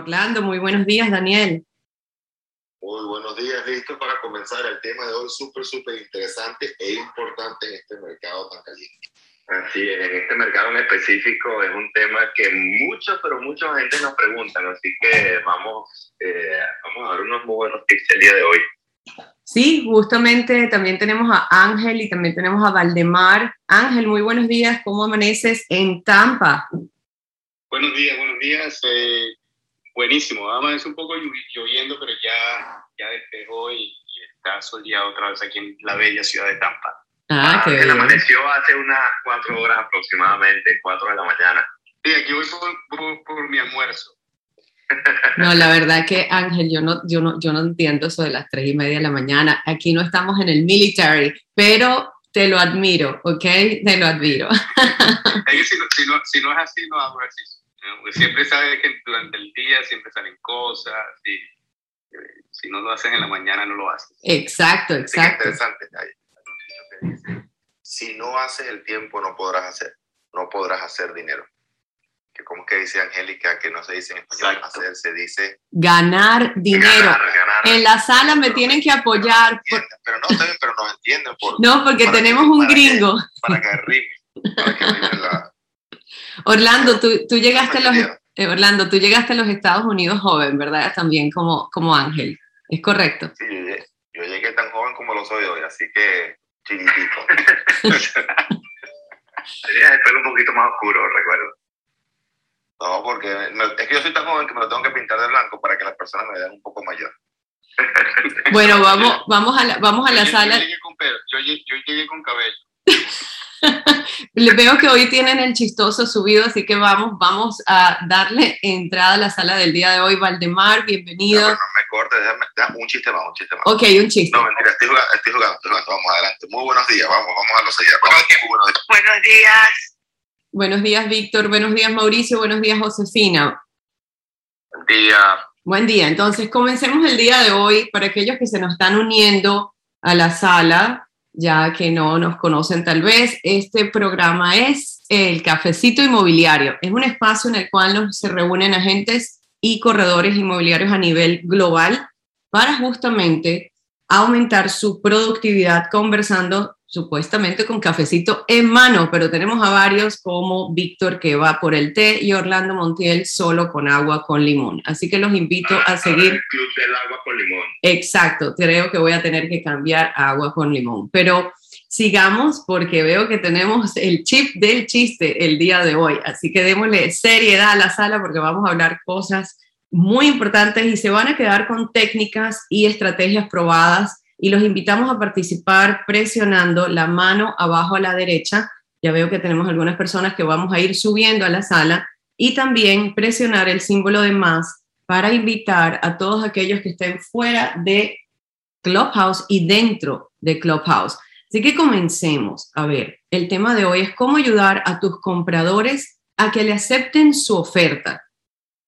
Orlando, muy buenos días, Daniel. Muy buenos días, listo para comenzar el tema de hoy súper, súper interesante e importante en este mercado tan caliente. Así es, en este mercado en específico es un tema que muchos, pero mucha gente nos preguntan, así que vamos, eh, vamos a dar unos muy buenos tips el día de hoy. Sí, justamente también tenemos a Ángel y también tenemos a Valdemar. Ángel, muy buenos días, ¿cómo amaneces en Tampa? Buenos días, buenos días. Eh, buenísimo, amanece un poco lloviendo, pero ya, ya despejó y, está soleado otra vez aquí en la bella ciudad de Tampa. Ah, qué bien. amaneció hace unas cuatro horas aproximadamente, cuatro de la mañana. Sí, aquí voy por, por, mi almuerzo. No, la verdad que Ángel, yo no, yo, no, yo no entiendo eso de las tres y media de la mañana. Aquí no estamos en el military, pero te lo admiro, ¿ok? Te lo admiro. Es que si, no, si, no, si no es así, no hago así. Siempre sabes que durante el día siempre salen cosas y eh, si no lo haces en la mañana no lo haces. Exacto, exacto. Es interesante. Dice, si no haces el tiempo no podrás hacer, no podrás hacer dinero. Que como que dice Angélica, que no se dice en español Exacto. hacer, se dice Ganar dinero. Ganar, ganar. En la sala me tienen que apoyar. por- pero no pero nos entienden por, No, porque para que- tenemos un para que- gringo. para que rime, para que rime la Orlando, tú, tú llegaste a los mayoría. eh, Orlando, tú llegaste a los Estados Unidos joven, ¿verdad? También como, como Ángel. Es correcto. Sí, yo llegué, yo llegué tan joven como lo soy hoy, así que chiquitito. Tenías el pelo un poquito más oscuro, recuerdo. No, porque me- es que yo soy tan joven que me lo tengo que pintar de blanco para que las personas me vean un poco mayor. Bueno, vamos, vamos a la, vamos a la Yo- sala. Yo llegué con pelo, yo, yo llegué con cabello. Le veo que hoy tienen el chistoso subido, así que vamos, vamos a darle entrada a la sala del día de hoy. Valdemar, bienvenido. no me cortes, déjame, déjame- un chiste más, un chiste más. Ok, un chiste. No, mentira, estoy jugando, estoy jugando, estoy jugando. Vamos adelante. Muy buenos días, vamos, vamos a los seguidores. Buenos días, muy buenos días. Buenos días. Buenos días, Víctor. Buenos días, Mauricio. Buenos días, Josefina. Buen día. Buen día. Entonces, comencemos el día de hoy para aquellos que se nos están uniendo a la sala, ya que no nos conocen tal vez. Este programa es el Cafecito Inmobiliario. Es un espacio en el cual nos, se reúnen agentes y corredores inmobiliarios a nivel global para justamente aumentar su productividad conversando supuestamente con cafecito en mano, pero tenemos a varios como Víctor que va por el té y Orlando Montiel solo con agua con limón. Así que los invito a seguir. Club del agua con limón. Exacto, creo que voy a tener que cambiar agua con limón, pero sigamos porque veo que tenemos el chip del chiste el día de hoy, así que démosle seriedad a la sala porque vamos a hablar cosas muy importantes y se van a quedar con técnicas y estrategias probadas. Y los invitamos a participar presionando la mano abajo a la derecha. Ya veo que tenemos algunas personas que vamos a ir subiendo a la sala. Y también presionar el símbolo de más para invitar a todos aquellos que estén fuera de Clubhouse y dentro de Clubhouse. Así que comencemos. A ver, el tema de hoy es cómo ayudar a tus compradores a que le acepten su oferta.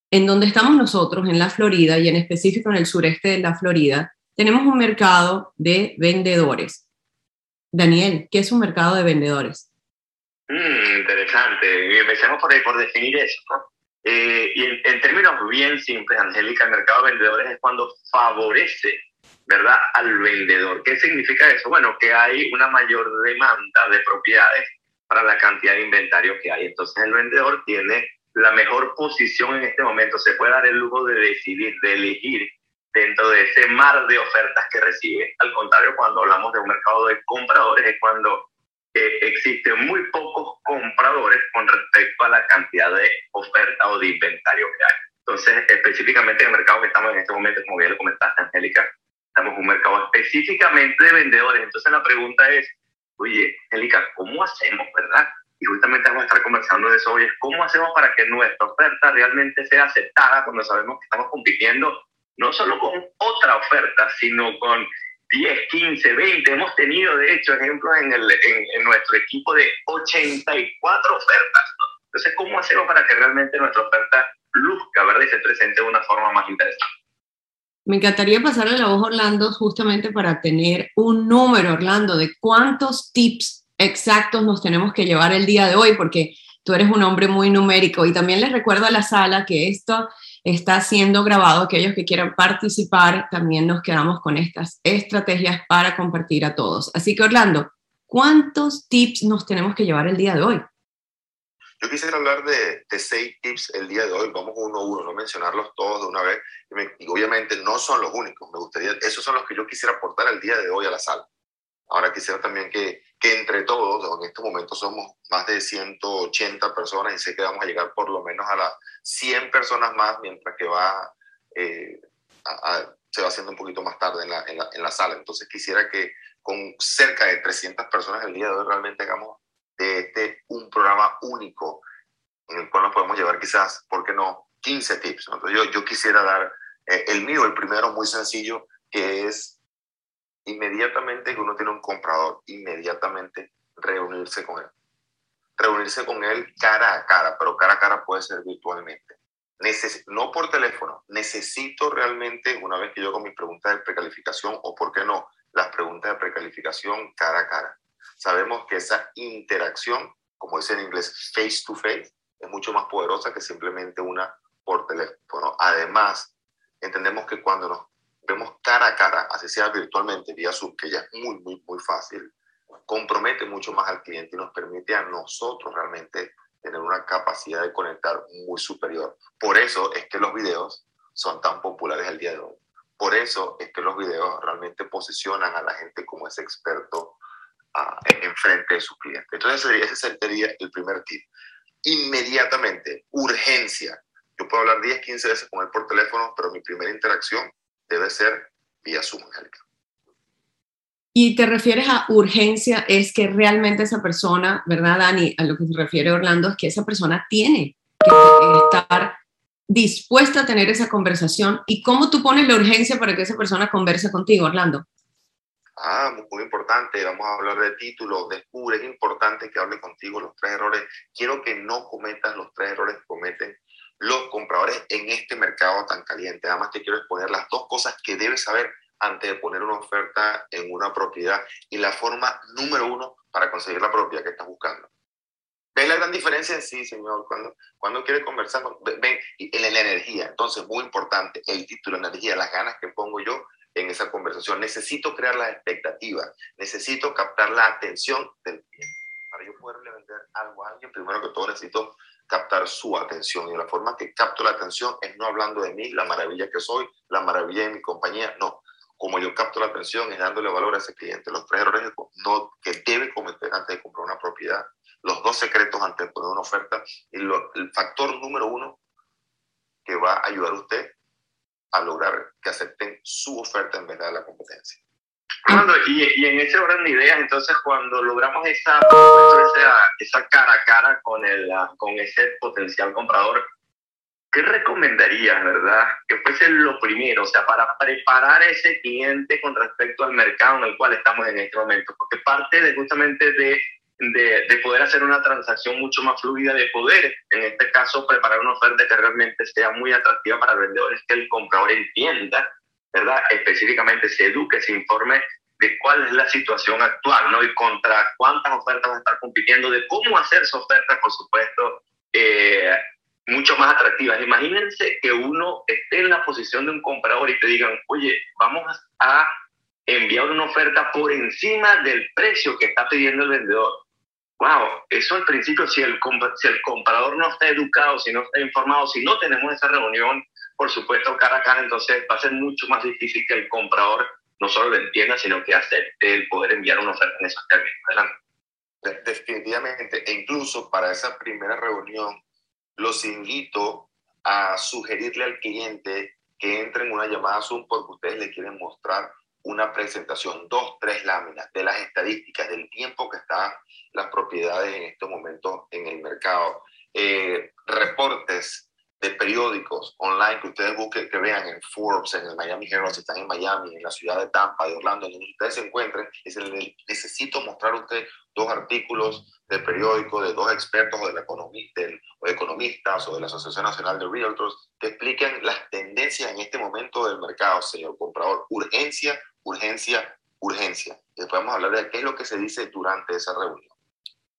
En donde estamos nosotros, en la Florida y en específico en el sureste de la Florida, tenemos un mercado de vendedores. Daniel, ¿qué es un mercado de vendedores? Mm, interesante. Empecemos por, por definir eso. Eh, y en, en términos bien simples, Angélica, el mercado de vendedores es cuando favorece, ¿verdad?, al vendedor. ¿Qué significa eso? Bueno, que hay una mayor demanda de propiedades para la cantidad de inventario que hay. Entonces el vendedor tiene la mejor posición en este momento. Se puede dar el lujo de decidir, de elegir dentro de ese mar de ofertas que recibe. Al contrario, cuando hablamos de un mercado de compradores, es cuando eh, existen muy pocos compradores con respecto a la cantidad de oferta o de inventario que hay. Entonces, específicamente en el mercado que estamos en este momento, como bien lo comentaste, Angélica, estamos en un mercado específicamente de vendedores. Entonces, la pregunta es, oye, Angélica, ¿cómo hacemos, verdad? Y justamente vamos a estar conversando de eso hoy, es cómo hacemos para que nuestra oferta realmente sea aceptada cuando sabemos que estamos compitiendo no solo con otra oferta, sino con 10, 15, 20. Hemos tenido, de hecho, ejemplos en, el, en, en nuestro equipo de 84 ofertas. Entonces, ¿cómo hacemos para que realmente nuestra oferta luzca, ¿verdad? Y se presente de una forma más interesante? Me encantaría pasarle la voz a Orlando justamente para tener un número, Orlando, de cuántos tips exactos nos tenemos que llevar el día de hoy, porque tú eres un hombre muy numérico y también les recuerdo a la sala que esto está siendo grabado. Aquellos que quieran participar, también nos quedamos con estas estrategias para compartir a todos. Así que Orlando, ¿cuántos tips nos tenemos que llevar el día de hoy? Yo quisiera hablar de, seis tips el día de hoy, vamos uno a uno, no mencionarlos todos de una vez, y, obviamente no son los únicos, me gustaría, esos son los que yo quisiera aportar el día de hoy a la sala. Ahora quisiera también que, que entre todos, en este momento somos más de 180 personas y sé que vamos a llegar por lo menos a las 100 personas más mientras que va, eh, se va haciendo un poquito más tarde en la, en la, en la sala. Entonces quisiera que con cerca de 300 personas el día de hoy realmente hagamos de este un programa único en el cual nos podemos llevar quizás, ¿por qué no?, 15 tips. Entonces yo, yo quisiera dar eh, el mío, el primero muy sencillo, que es inmediatamente que uno tiene un comprador, inmediatamente reunirse con él. Reunirse con él cara a cara, pero cara a cara puede ser virtualmente. no por teléfono, necesito realmente, una vez que yo hago mis preguntas de precalificación, o por qué no, las preguntas de precalificación cara a cara sabemos que esa interacción, como dice en inglés, face to face, es mucho más poderosa que simplemente una por teléfono. Además, entendemos que cuando nos vemos cara a cara, así sea virtualmente, vía Zoom, que ya es muy, muy, muy fácil, compromete mucho más al cliente y nos permite a nosotros realmente tener una capacidad de conectar muy superior. Por eso es que los videos son tan populares el día de hoy. Por eso es que los videos realmente posicionan a la gente como ese experto en frente de su cliente. Entonces ese sería el primer tip. Inmediatamente, urgencia. Yo puedo hablar 10, 15 veces con él por teléfono, pero mi primera interacción debe ser vía Angélica. Y te refieres a urgencia, es que realmente esa persona, ¿verdad, Dani? A lo que se refiere Orlando es que esa persona tiene que estar dispuesta a tener esa conversación. ¿Y cómo tú pones la urgencia para que esa persona converse contigo, Orlando? Ah, muy, importante, vamos a hablar de títulos, descubre, es importante que hable contigo los tres errores. Quiero que no cometas los tres errores que cometen los compradores en este mercado tan caliente. Además, te quiero exponer las dos cosas que debes saber antes de poner una oferta en una propiedad y la forma número uno para conseguir la propiedad que estás buscando. ¿Ves la gran diferencia? Sí, señor. Cuando, cuando quiere conversar, ven, en la energía. Entonces, muy importante, el título, la energía, las ganas que pongo yo en esa conversación. Necesito crear la expectativa, necesito captar la atención del cliente. Para yo poderle vender algo a alguien, primero que todo necesito captar su atención. Y la forma que capto la atención es no hablando de mí, la maravilla que soy, la maravilla de mi compañía, no. Como yo capto la atención es dándole valor a ese cliente. Los tres errores que debe cometer antes de comprar una propiedad. Los dos secretos antes de poner una oferta. Y el factor número uno que va a ayudar a usted a lograr que acepten su oferta en vez de la competencia. Cuando, y, y, en ese orden de ideas, entonces, cuando logramos esa, esa, esa cara a cara con, el, con ese potencial comprador, ¿qué recomendarías, verdad? Que fuese lo primero, o sea, para preparar ese cliente con respecto al mercado en el cual estamos en este momento, porque parte de justamente de de, de, poder hacer una transacción mucho más fluida, de poder, en este caso, preparar una oferta que realmente sea muy atractiva para vendedores, que el comprador entienda, ¿verdad? Específicamente se eduque, se informe de cuál es la situación actual, ¿no? Y contra cuántas ofertas va a estar compitiendo, de cómo hacer su oferta, por supuesto, eh, mucho más atractivas. Imagínense que uno esté en la posición de un comprador y te digan, oye, vamos a enviar una oferta por encima del precio que está pidiendo el vendedor wow, eso al principio, si el, si el comprador no está educado, si no está informado, si no tenemos esa reunión, por supuesto, cara a cara, entonces va a ser mucho más difícil que el comprador no solo lo entienda, sino que acepte el poder enviar una oferta en esos términos. Adelante. Definitivamente, e incluso para esa primera reunión, los invito a sugerirle al cliente que entre en una llamada Zoom porque ustedes le quieren mostrar una presentación, dos, tres láminas de las estadísticas, del tiempo que están las propiedades en este momento en el mercado. Eh, reportes de periódicos online que ustedes busquen, que vean en Forbes, en el Miami Herald, si están en Miami, en la ciudad de Tampa, de Orlando, donde ustedes se encuentren, es el, necesito mostrar a usted dos artículos de periódico de dos expertos o de, la economía, o economistas o de la Asociación Nacional de Realtors que expliquen las tendencias en este momento del mercado, señor comprador. Urgencia, urgencia, urgencia. Después vamos a hablar de qué es lo que se dice durante esa reunión.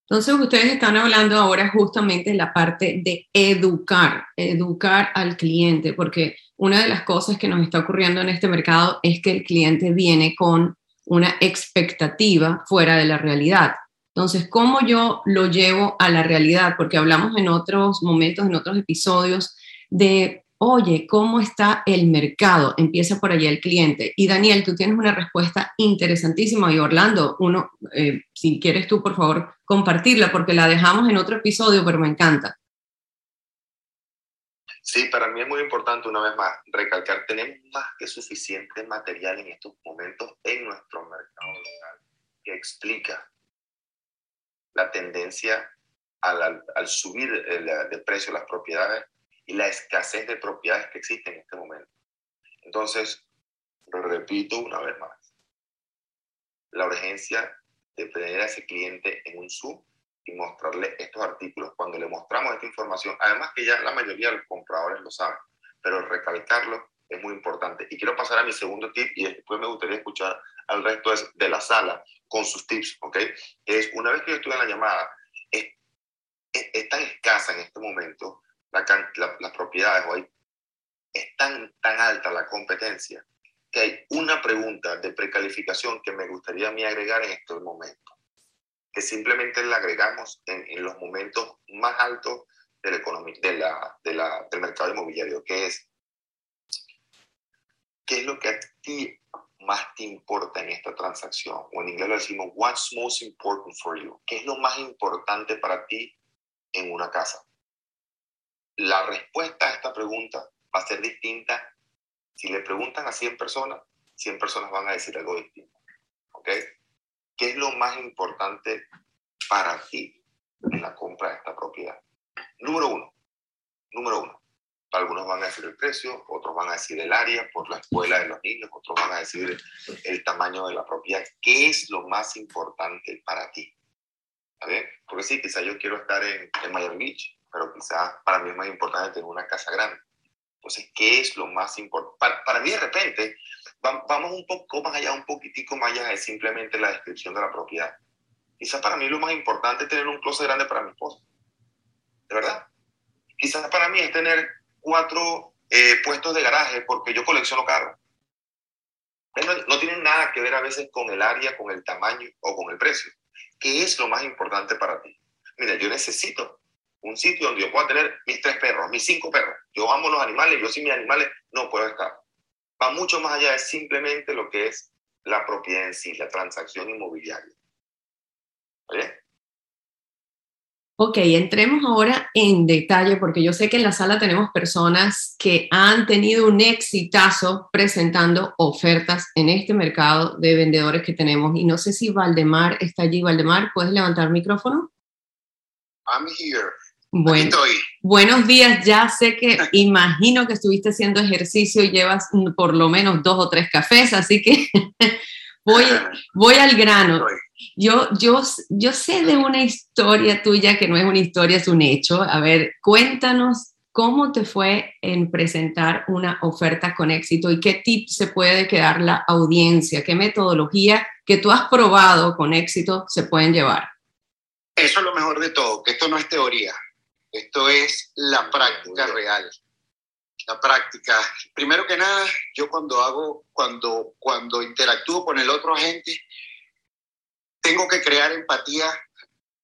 Entonces ustedes están hablando ahora justamente de la parte de educar, educar al cliente, porque una de las cosas que nos está ocurriendo en este mercado es que el cliente viene con una expectativa fuera de la realidad. Entonces, ¿cómo yo lo llevo a la realidad? Porque hablamos en otros momentos, en otros episodios, de, oye, ¿cómo está el mercado? Empieza por allá el cliente. Y Daniel, tú tienes una respuesta interesantísima. Y Orlando, uno, eh, si quieres tú, por favor, compartirla, porque la dejamos en otro episodio, pero me encanta. Sí, para mí es muy importante una vez más recalcar, tenemos más que suficiente material en estos momentos en nuestro mercado local que explica la tendencia al, al subir el, de precio de las propiedades y la escasez de propiedades que existen en este momento. Entonces, lo repito una vez más, la urgencia de tener a ese cliente en un Zoom y mostrarle estos artículos. Cuando le mostramos esta información, además que ya la mayoría de los compradores lo saben, pero recalcarlo es muy importante. Y quiero pasar a mi segundo tip y después me gustaría escuchar al resto de la sala con sus tips, ¿ok? Es una vez que yo estuve en la llamada, es, es, tan escasa en este momento la, la, las propiedades, hoy es tan, tan alta la competencia que hay una pregunta de precalificación que me gustaría a mí agregar en este momento, que simplemente la agregamos en, en los momentos más altos de la economía, de la, de la, del mercado inmobiliario, que es, ¿qué es lo que a ti más te importa en esta transacción? O en inglés lo decimos, what's most important for you? ¿Qué es lo más importante para ti en una casa? La respuesta a esta pregunta va a ser distinta. Si le preguntan a 100 personas, 100 personas van a decir algo distinto. ¿Ok? ¿Qué es lo más importante para ti en la compra de esta propiedad? Número uno. Número uno algunos van a decir el precio, otros van a decir el área por la escuela de los niños, otros van a decir el tamaño de la propiedad. ¿Qué es lo más importante para ti? ¿Está? Porque sí, quizás yo quiero estar en, en Miami Beach, pero quizás para mí es más importante tener una casa grande. Entonces, ¿qué es lo más importante? Para, para, mí, de repente, vamos un poco más allá, un poquitico más allá de simplemente la descripción de la propiedad. Quizás para mí lo más importante es tener un closet grande para mi esposa. ¿De verdad? Quizás para mí es tener cuatro eh, puestos de garaje porque yo colecciono carros. No, no tienen nada que ver a veces con el área, con el tamaño o con el precio. ¿Qué es lo más importante para ti? Mira, yo necesito un sitio donde yo pueda tener mis tres perros, mis cinco perros. Yo amo los animales, yo sin mis animales no puedo estar. Va mucho más allá de simplemente lo que es la propiedad en sí, la transacción inmobiliaria. ¿Vale? Ok, entremos ahora en detalle porque yo sé que en la sala tenemos personas que han tenido un exitazo presentando ofertas en este mercado de vendedores que tenemos. Y no sé si Valdemar está allí. Valdemar, ¿puedes levantar el micrófono? I'm here. Bueno, buenos días, ya sé que imagino que estuviste haciendo ejercicio y llevas por lo menos dos o tres cafés, así que voy, voy al grano. Yo, yo, yo sé de una historia tuya que no es una historia, es un hecho. A ver, cuéntanos cómo te fue en presentar una oferta con éxito y qué tips se puede quedar la audiencia, qué metodología que tú has probado con éxito se pueden llevar. Eso es lo mejor de todo, que esto no es teoría, esto es la práctica real. La práctica. Primero que nada, yo cuando hago, cuando, cuando interactúo con el otro agente, tengo que crear empatía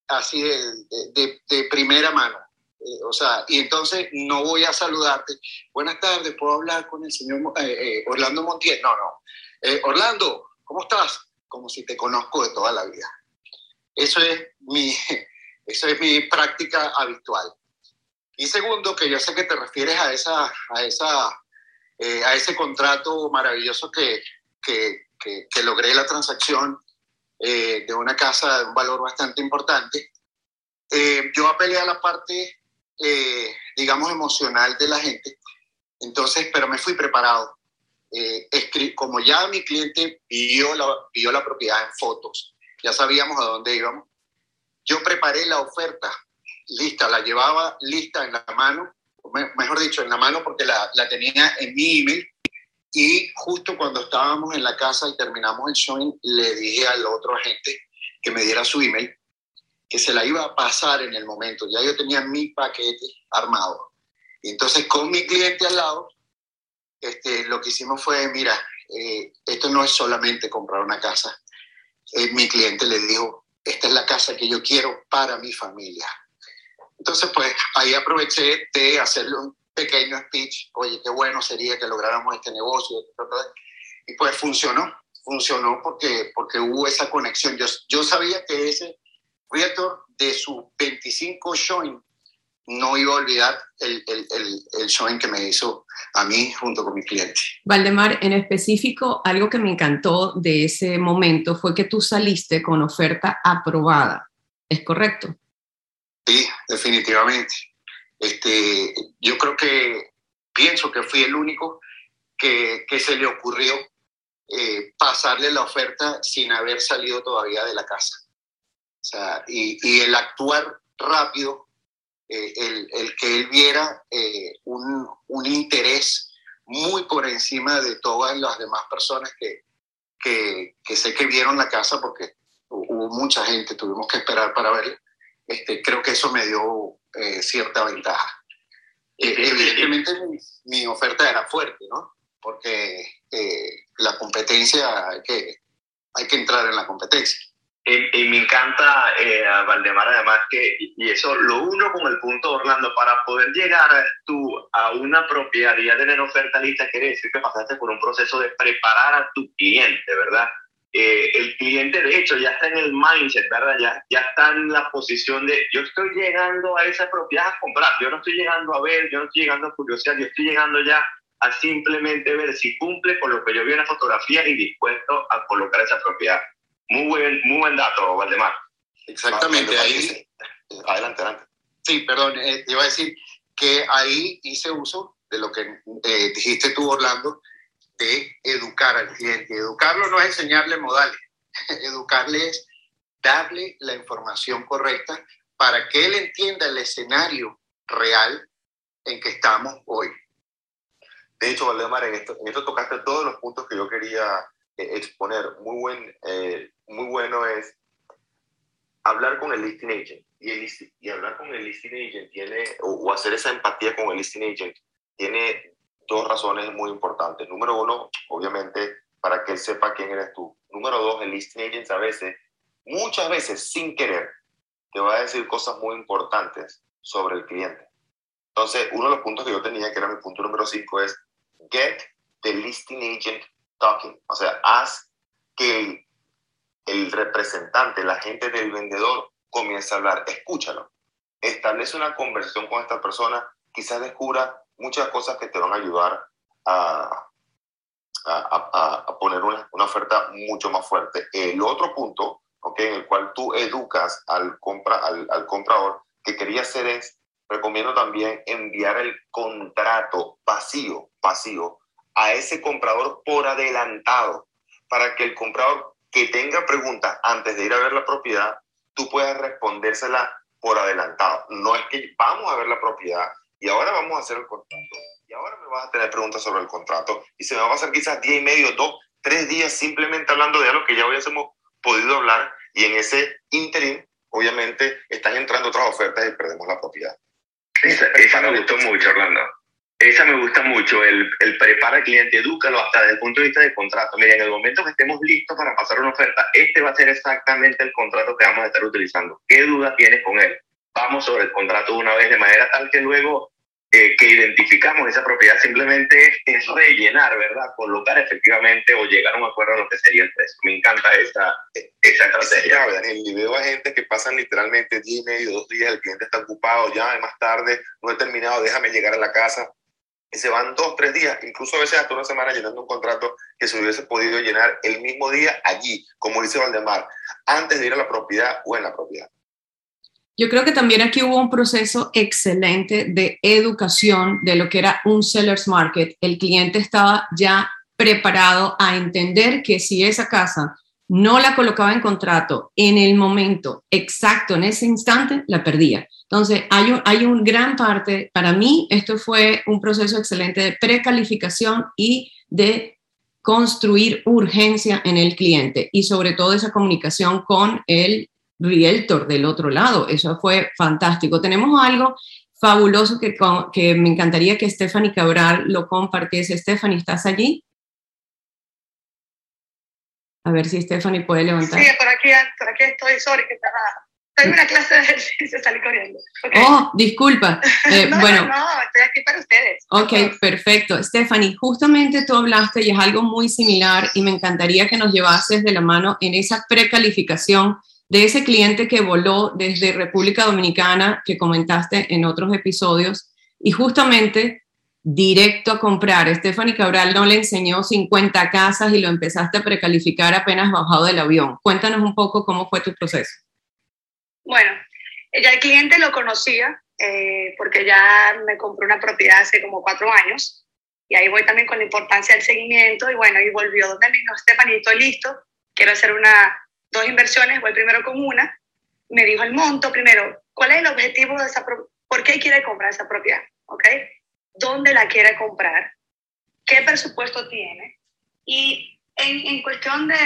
así de, de, primera mano. Eh, o sea, y entonces no voy a saludarte. Buenas tardes, ¿puedo hablar con el señor eh, eh, Orlando Montiel? No, no. Orlando, ¿cómo estás? Como si te conozco de toda la vida. Eso es mi, eso es mi práctica habitual. Y segundo, que yo sé que te refieres a, esa, a, esa, a ese contrato maravilloso que, que, que, que logré la transacción eh, de una casa de un valor bastante importante. Eh, yo apelé a la parte, eh, digamos, emocional de la gente, entonces, pero me fui preparado. como ya mi cliente vio la, vio la propiedad en fotos, ya sabíamos a dónde íbamos, yo preparé la oferta lista, la llevaba lista en la mano, mejor dicho, en la mano porque la, la tenía en mi email y justo cuando estábamos en la casa y terminamos el showing, le dije al otro agente que me diera su email. que se la iba a pasar en el momento. Ya yo tenía mi paquete armado. Y entonces con mi cliente al lado, este, lo que hicimos fue, mira, eh, esto no es solamente comprar una casa. Eh, mi cliente le dijo, esta es la casa que yo quiero para mi familia. Entonces, pues ahí aproveché de hacerle un pequeño speech, oye, qué bueno sería que lográramos este negocio. Y pues funcionó, funcionó porque, porque hubo esa conexión. Yo, yo sabía que ese realtor de sus 25 showing no iba a olvidar el, el, el, el, que me hizo a mí junto con mi cliente. Valdemar, en específico, algo que me encantó de ese momento fue que tú saliste con oferta aprobada. ¿Es correcto? Sí, definitivamente. Este, yo creo que pienso que fui el único que, que se le ocurrió eh, pasarle la oferta sin haber salido todavía de la casa. O sea, y, y el actuar rápido, eh, el, el, que él viera eh, un, un, interés muy por encima de todas las demás personas que, que, que, sé que vieron la casa, porque hubo mucha gente, tuvimos que esperar para verla, este, creo que eso me dio eh, cierta ventaja. evidentemente mi, mi, oferta era fuerte, ¿no? Porque la competencia, hay que, hay que entrar en la competencia. Y, y, me encanta eh, a Valdemar además que, y eso lo uno con el punto Orlando, para poder llegar tú a una propiedad y ya tener oferta lista, quiere decir que pasaste por un proceso de preparar a tu cliente, ¿verdad? Eh, el cliente de hecho ya está en el mindset, ¿verdad? Ya, ya está en la posición de yo estoy llegando a esa propiedad a comprar, yo no estoy llegando a ver, yo no estoy llegando a curiosidad, yo estoy llegando ya a simplemente ver si cumple con lo que yo vi en la fotografía y dispuesto a colocar esa propiedad. Muy buen, muy buen dato, Valdemar. Exactamente, ahí. Adelante, adelante. Sí, perdón, eh, iba a decir que ahí hice uso de lo que eh, dijiste tú, Orlando, de educar al cliente. Educarlo no es enseñarle modales, educarle es darle la información correcta para que él entienda el escenario real en que estamos hoy. De hecho, Valdemar, en esto, en esto tocaste todos los puntos que yo quería eh, exponer. Muy, buen, eh, muy bueno es hablar con el listing agent. Y, el, y hablar con el listing agent tiene, o, o, hacer esa empatía con el listing agent, tiene dos razones muy importantes. Número uno, obviamente, para que él sepa quién eres tú. Número dos, el listing agent a veces, muchas veces sin querer, te va a decir cosas muy importantes sobre el cliente. Entonces, uno de los puntos que yo tenía, que era mi punto número cinco, es get the listing agent talking. O sea, haz que el representante, la gente del vendedor, comience a hablar. Escúchalo. Establece una conversación con esta persona. Quizás descubra muchas cosas que te van a ayudar a, a, a, a poner una, una, oferta mucho más fuerte. El otro punto, okay, en el cual tú educas al, compra, al, al comprador, que quería hacer es recomiendo también enviar el contrato vacío, vacío, a ese comprador por adelantado, para que el comprador que tenga preguntas antes de ir a ver la propiedad, tú puedas respondérsela por adelantado. No es que vamos a ver la propiedad y ahora vamos a hacer el contrato. Y ahora me vas a tener preguntas sobre el contrato y se me va a pasar quizás día y medio, dos, tres días simplemente hablando de algo que ya hubiésemos podido hablar y en ese interim, obviamente, están entrando otras ofertas y perdemos la propiedad. Esa, esa me gustó mucho, Orlando. Esa me gusta mucho, el, el prepara al cliente, edúcalo hasta desde el punto de vista del contrato. Mira, en el momento que estemos listos para pasar una oferta, este va a ser exactamente el contrato que vamos a estar utilizando. ¿Qué duda tienes con él? Vamos sobre el contrato una vez, de manera tal que luego eh, que identificamos esa propiedad simplemente es, rellenar, ¿verdad? Colocar efectivamente o llegar a un acuerdo en lo que sería el precio. Me encanta esa, esa estrategia. Sí, Daniel, y veo a gente que pasan literalmente 10 y medio, dos días, el cliente está ocupado, ya más tarde, no he terminado, déjame llegar a la casa. Y se van dos, tres días, incluso a veces hasta una semana llenando un contrato que se hubiese podido llenar el mismo día allí, como dice Valdemar, antes de ir a la propiedad o en la propiedad. Yo creo que también aquí hubo un proceso excelente de educación de lo que era un seller's market. El cliente estaba ya preparado a entender que si esa casa no la colocaba en contrato en el momento exacto, en ese instante, la perdía. Entonces, hay un, hay un gran parte, para mí, esto fue un proceso excelente de precalificación y de construir urgencia en el cliente y sobre todo esa comunicación con el realtor del otro lado. Eso fue fantástico. Tenemos algo fabuloso que, que me encantaría que Stephanie Cabral lo compartiese. Stephanie, ¿estás allí? A ver si Stephanie puede levantar. Sí, por aquí, por aquí estoy, sorry, que estaba en una clase de ejercicio, salí corriendo. Oh, disculpa. Eh, no, bueno. No, estoy aquí para ustedes. Ok, perfecto. Stephanie, justamente tú hablaste y es algo muy similar y me encantaría que nos llevases de la mano en esa precalificación de ese cliente que voló desde República Dominicana, que comentaste en otros episodios, y justamente directo a comprar. Stephanie Cabral no le enseñó 50 casas y lo empezaste a precalificar apenas bajado del avión. Cuéntanos un poco cómo fue tu proceso. Bueno, ya el cliente lo conocía eh, porque ya me compró una propiedad hace como cuatro años y ahí voy también con la importancia del seguimiento y bueno, y volvió donde me dijo, Stefanito, listo, quiero hacer una, dos inversiones, voy primero con una, me dijo el monto primero, ¿cuál es el objetivo de esa? ¿Por qué quiere comprar esa propiedad? ¿Ok? ¿Dónde la quiere comprar? ¿Qué presupuesto tiene? Y en, en cuestión de,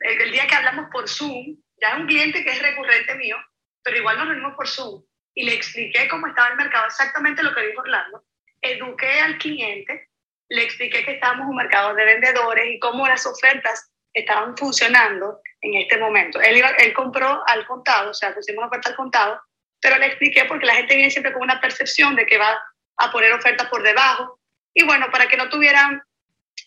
el día que hablamos por Zoom, ya es un cliente que es recurrente mío, pero igual nos reunimos por Zoom y le expliqué cómo estaba el mercado, exactamente lo que dijo Orlando. Eduqué al cliente, le expliqué que estábamos en un mercado de vendedores y cómo las ofertas estaban funcionando en este momento. Él, él compró al contado, o sea, pusimos una oferta al contado, pero le expliqué porque la gente viene siempre con una percepción de que va a poner ofertas por debajo. Y bueno, para que no tuvieran,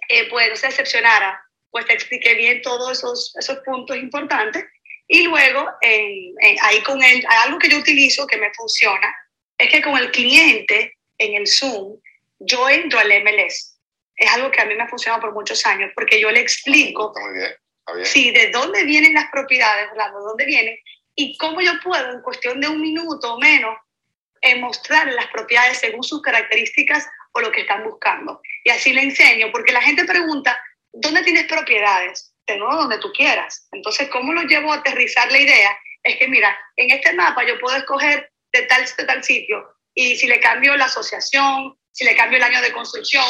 eh, pues no se decepcionara, pues te expliqué bien todos esos, esos puntos importantes y luego, ahí con él, algo que yo utilizo que me funciona, es que con el cliente en el Zoom, yo entro al MLS. Es algo que a mí me ha funcionado por muchos años, porque yo le explico, sí, de dónde vienen las propiedades, de dónde vienen, y cómo yo puedo, en cuestión de un minuto o menos, eh, mostrar las propiedades según sus características o lo que están buscando. Y así le enseño, porque la gente pregunta, ¿dónde tienes propiedades? ¿no? donde tú quieras. Entonces, ¿cómo lo llevo a aterrizar la idea? Es que, mira, en este mapa yo puedo escoger de tal, de tal sitio y si le cambio la asociación, si le cambio el año de construcción,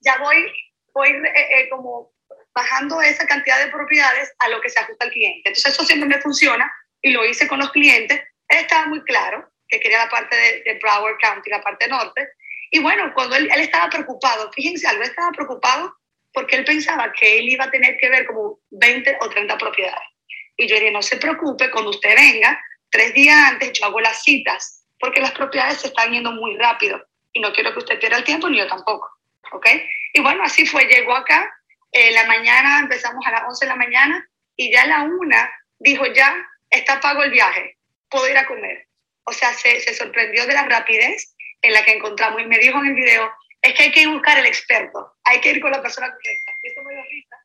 ya voy, voy eh, eh, como bajando esa cantidad de propiedades a lo que se ajusta al cliente. Entonces, eso siempre me funciona y lo hice con los clientes. Él estaba muy claro que quería la parte de, Broward County, la parte norte. Y bueno, cuando él, estaba preocupado, fíjense él estaba preocupado porque él pensaba que él iba a tener que ver como 20 o 30 propiedades. Y yo dije, no se preocupe, cuando usted venga, tres días antes yo hago las citas, porque las propiedades se están yendo muy rápido y no quiero que usted pierda el tiempo ni yo tampoco. ¿Ok? Y bueno, así fue, llegó acá, en la mañana empezamos a las 11 de la mañana y ya a la una dijo, ya está pago el viaje, puedo ir a comer. O sea, se, se sorprendió de la rapidez en la que encontramos y me dijo en el video, es que hay que buscar el experto, hay que ir con la persona correcta. Y eso me dio risa,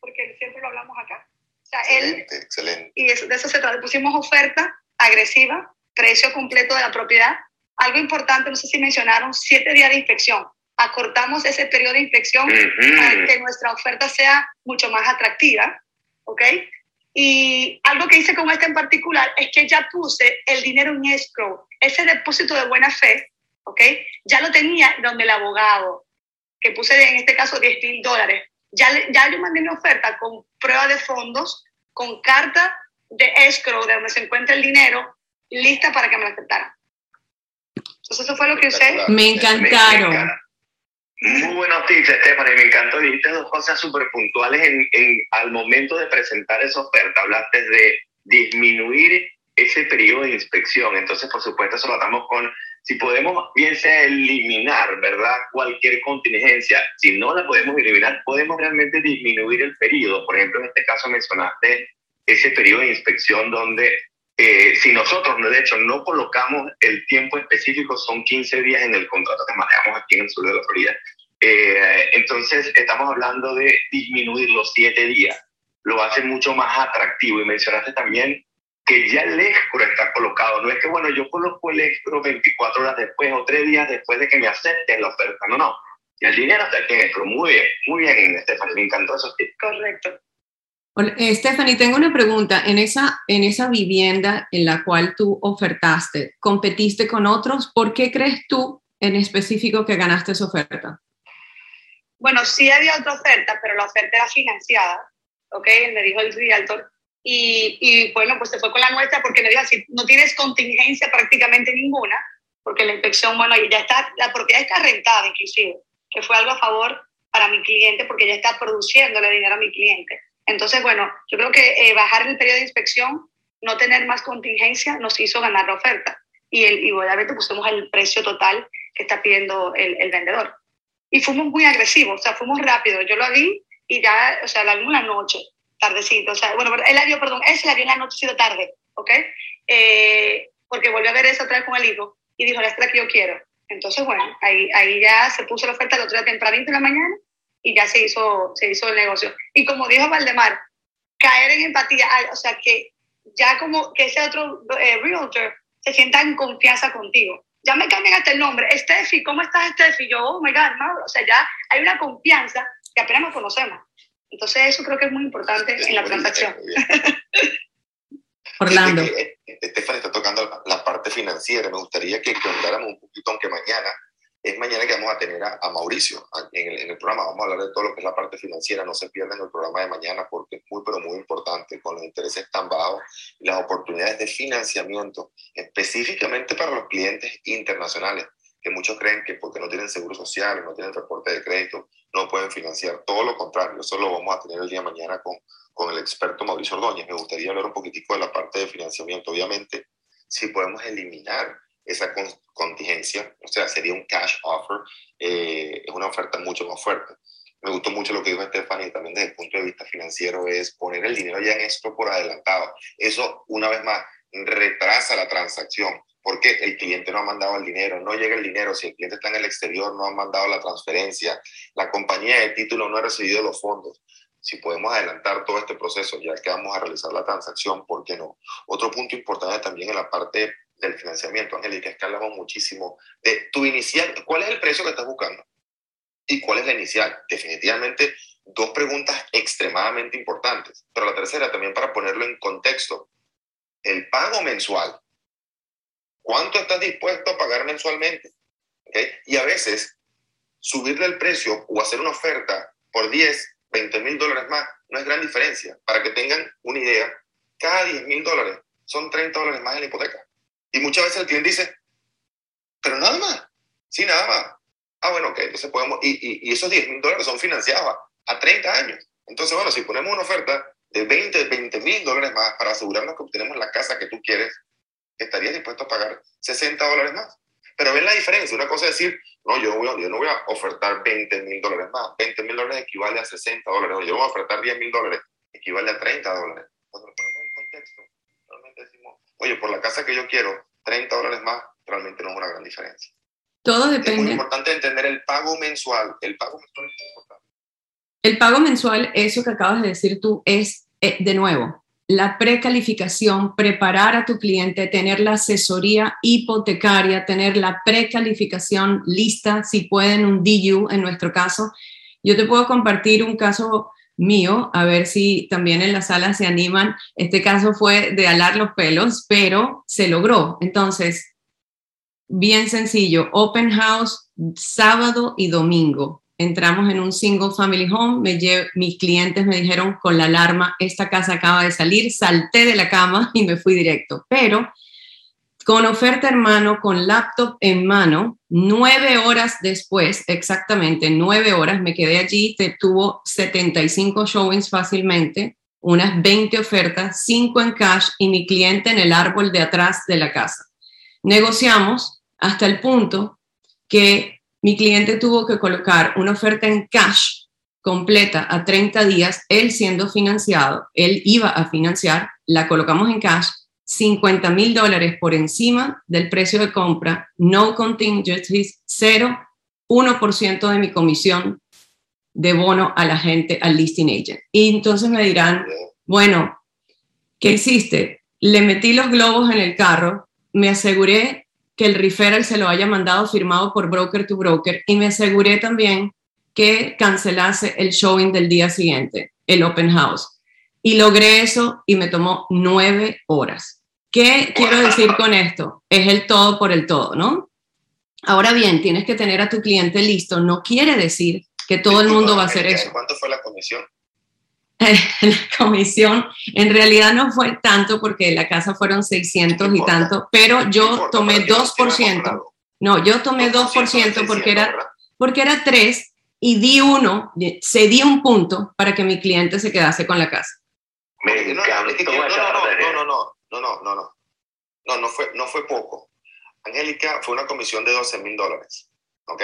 porque siempre lo hablamos acá. O sea, excelente, él, excelente. Y eso, de eso se trata. Pusimos oferta agresiva, precio completo de la propiedad. Algo importante, no sé si mencionaron, siete días de inspección. Acortamos ese periodo de inspección para que nuestra oferta sea mucho más atractiva. ¿Ok? Y algo que hice con este en particular es que ya puse el dinero en escrow, ese depósito de buena fe ¿ok? Ya lo tenía donde el abogado, que puse en este caso 10 mil dólares, ya, ya yo mandé mi oferta con prueba de fondos, con carta de escrow de donde se encuentra el dinero, lista para que me lo aceptaran. Entonces eso fue lo que usé. Me encantaron. Muy buenos tips, Stephanie, me encantó. Dijiste dos cosas súper puntuales en, en, al momento de presentar esa oferta. Hablaste de disminuir ese periodo de inspección. Entonces, por supuesto, eso lo damos con si podemos, bien sea eliminar, ¿verdad? Cualquier contingencia, si no la podemos eliminar, podemos realmente disminuir el periodo. Por ejemplo, en este caso mencionaste ese periodo de inspección donde eh, si nosotros, de hecho, no colocamos el tiempo específico, son 15 días en el contrato que manejamos aquí en el sur de la Florida. Eh, entonces, estamos hablando de disminuir los 7 días. Lo hace mucho más atractivo. Y mencionaste también que ya el escro está colocado. No es que, bueno, yo coloco el escro 24 horas después o 3 días después de que me acepten la oferta. No, no. Y el dinero está aquí en escro. Muy bien, muy bien, Stephanie. Me encantó eso. Correcto. Eh, Stephanie, tengo una pregunta. En esa, en esa vivienda en la cual tú ofertaste, ¿competiste con otros? ¿Por qué crees tú en específico que ganaste esa oferta? Bueno, sí había otra oferta, pero la oferta era financiada, ¿ok? Me dijo el realtor Y, y, bueno, pues se fue con la nuestra porque me dijo así, no tienes contingencia prácticamente ninguna, porque la inspección, bueno, ya está, la propiedad está rentada inclusive, que fue algo a favor para mi cliente porque ya está produciéndole dinero a mi cliente. Entonces, bueno, yo creo que eh, bajar el periodo de inspección, no tener más contingencia, nos hizo ganar la oferta. Y, el, y obviamente pusimos el precio total que está pidiendo el, vendedor. Y fuimos muy agresivos, o sea, fuimos rápidos. Yo lo vi y ya, o sea, la vi una noche, tardecito. O sea, bueno, él la vio, perdón, él se la vio en la noche, sido tarde, ¿ok? Eh, porque volvió a ver eso otra vez con el hijo y dijo, esta es la que yo quiero. Entonces, bueno, ahí, ahí ya se puso la oferta el otro día tempranito en la mañana y ya se hizo, se hizo el negocio. Y como dijo Valdemar, caer en empatía, o sea, que ya como que ese otro eh, realtor se sienta en confianza contigo. Ya me cambian hasta el nombre. Steffi, ¿cómo estás, Steffi? Yo, oh my God, Mauro. O sea, ya hay una confianza que apenas nos conocemos. Entonces, eso creo que es muy importante en la transacción. Orlando. Estefan está tocando la parte financiera. Me gustaría que, que un poquito, aunque mañana es mañana que vamos a tener a, Mauricio en el, en el, programa. Vamos a hablar de todo lo que es la parte financiera. No se pierdan el programa de mañana porque es muy, pero muy importante con los intereses tan bajos y las oportunidades de financiamiento, específicamente para los clientes internacionales, que muchos creen que porque no tienen seguro social, no tienen transporte de crédito, no pueden financiar. Todo lo contrario, eso lo vamos a tener el día de mañana con, con el experto Mauricio Ordóñez. Me gustaría hablar un poquitico de la parte de financiamiento. Obviamente, si podemos eliminar esa contingencia, o sea, sería un cash offer, eh, es una oferta mucho más fuerte. Me gustó mucho lo que dijo Stephanie también desde el punto de vista financiero, es poner el dinero ya en esto por adelantado. Eso, una vez más, retrasa la transacción porque el cliente no ha mandado el dinero, no llega el dinero, si el cliente está en el exterior, no ha mandado la transferencia, la compañía de título no ha recibido los fondos. Si podemos adelantar todo este proceso, ya que vamos a realizar la transacción, ¿por qué no? Otro punto importante también en la parte del financiamiento, Angélica, es que hablamos muchísimo de tu inicial, ¿cuál es el precio que estás buscando? ¿Y cuál es la inicial? Definitivamente dos preguntas extremadamente importantes, pero la tercera también para ponerlo en contexto, el pago mensual, ¿cuánto estás dispuesto a pagar mensualmente? ¿Okay? Y a veces subirle el precio o hacer una oferta por 10, 20 mil dólares más no es gran diferencia. Para que tengan una idea, cada 10 mil dólares son 30 dólares más en la hipoteca. Y muchas veces el cliente dice, pero nada más, sí, nada más. Ah, bueno, ok, entonces podemos, y, y, esos 10 mil dólares son financiados a, 30 años. Entonces, bueno, si ponemos una oferta de 20, 20 mil dólares más para asegurarnos que obtenemos la casa que tú quieres, estarías dispuesto a pagar 60 dólares más. Pero ven la diferencia. Una cosa es decir, no, yo, yo no voy a ofertar 20 mil dólares más. 20 mil dólares equivale a 60 dólares. No, yo voy a ofertar 10 mil dólares, equivale a 30 dólares. Cuando lo ponemos en contexto, realmente decimos, oye, por la casa que yo quiero, 30 dólares más, realmente no es una gran diferencia. Todo depende. Es muy importante entender el pago mensual. El pago mensual es importante. El pago mensual, eso que acabas de decir tú, es, eh, de nuevo, la precalificación, preparar a tu cliente, tener la asesoría hipotecaria, tener la precalificación lista, si pueden, un DU en nuestro caso. Yo te puedo compartir un caso mío, a ver si también en la sala se animan. Este caso fue de alar los pelos, pero se logró. Entonces, bien sencillo, open house sábado y domingo. Entramos en un single family home, me mis clientes me dijeron con la alarma, esta casa acaba de salir, salté de la cama y me fui directo. Pero con oferta en mano, con laptop en mano, nueve horas después, exactamente nueve horas, me quedé allí, te, tuvo 75 showings fácilmente, unas 20 ofertas, cinco en cash y mi cliente en el árbol de atrás de la casa. Negociamos hasta el punto que mi cliente tuvo que colocar una oferta en cash completa a 30 días, él siendo financiado, él iba a financiar, la colocamos en cash 50 mil dólares por encima del precio de compra, no contingencies, cero, 1% de mi comisión de bono a la gente, al listing agent. Y entonces me dirán, bueno, ¿qué hiciste? Le metí los globos en el carro, me aseguré que el referral se lo haya mandado firmado por broker to broker y me aseguré también que cancelase el showing del día siguiente, el open house. Y logré eso y me tomó nueve horas. ¿Qué quiero decir con esto? Es el todo por el todo, ¿no? Ahora bien, tienes que tener a tu cliente listo. No quiere decir que todo el mundo va a hacer eso. ¿Cuánto fue la comisión? la comisión en realidad no fue tanto porque la casa fueron 600 y tanto, pero yo tomé 2%. No, yo tomé 2% porque era, porque era 3 y di uno, cedí un punto para que mi cliente se quedase con la casa. Me encantó no, no, no, no, no, no, no, no, no, no, no fue, no fue poco. Angélica, fue una comisión de 12 mil dólares, ¿ok?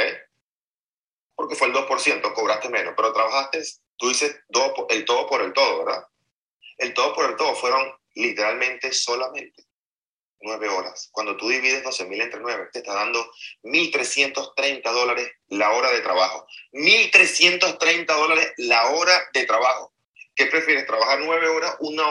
Porque fue el 2%, cobraste menos, pero trabajaste, tú dices el todo por el todo, ¿verdad? El todo por el todo fueron literalmente solamente nueve horas. Cuando tú divides 12 mil entre nueve, te está dando 1.330 dólares la hora de trabajo. 1.330 dólares la hora de trabajo. ¿Qué prefieres? ¿Trabajar nueve horas, una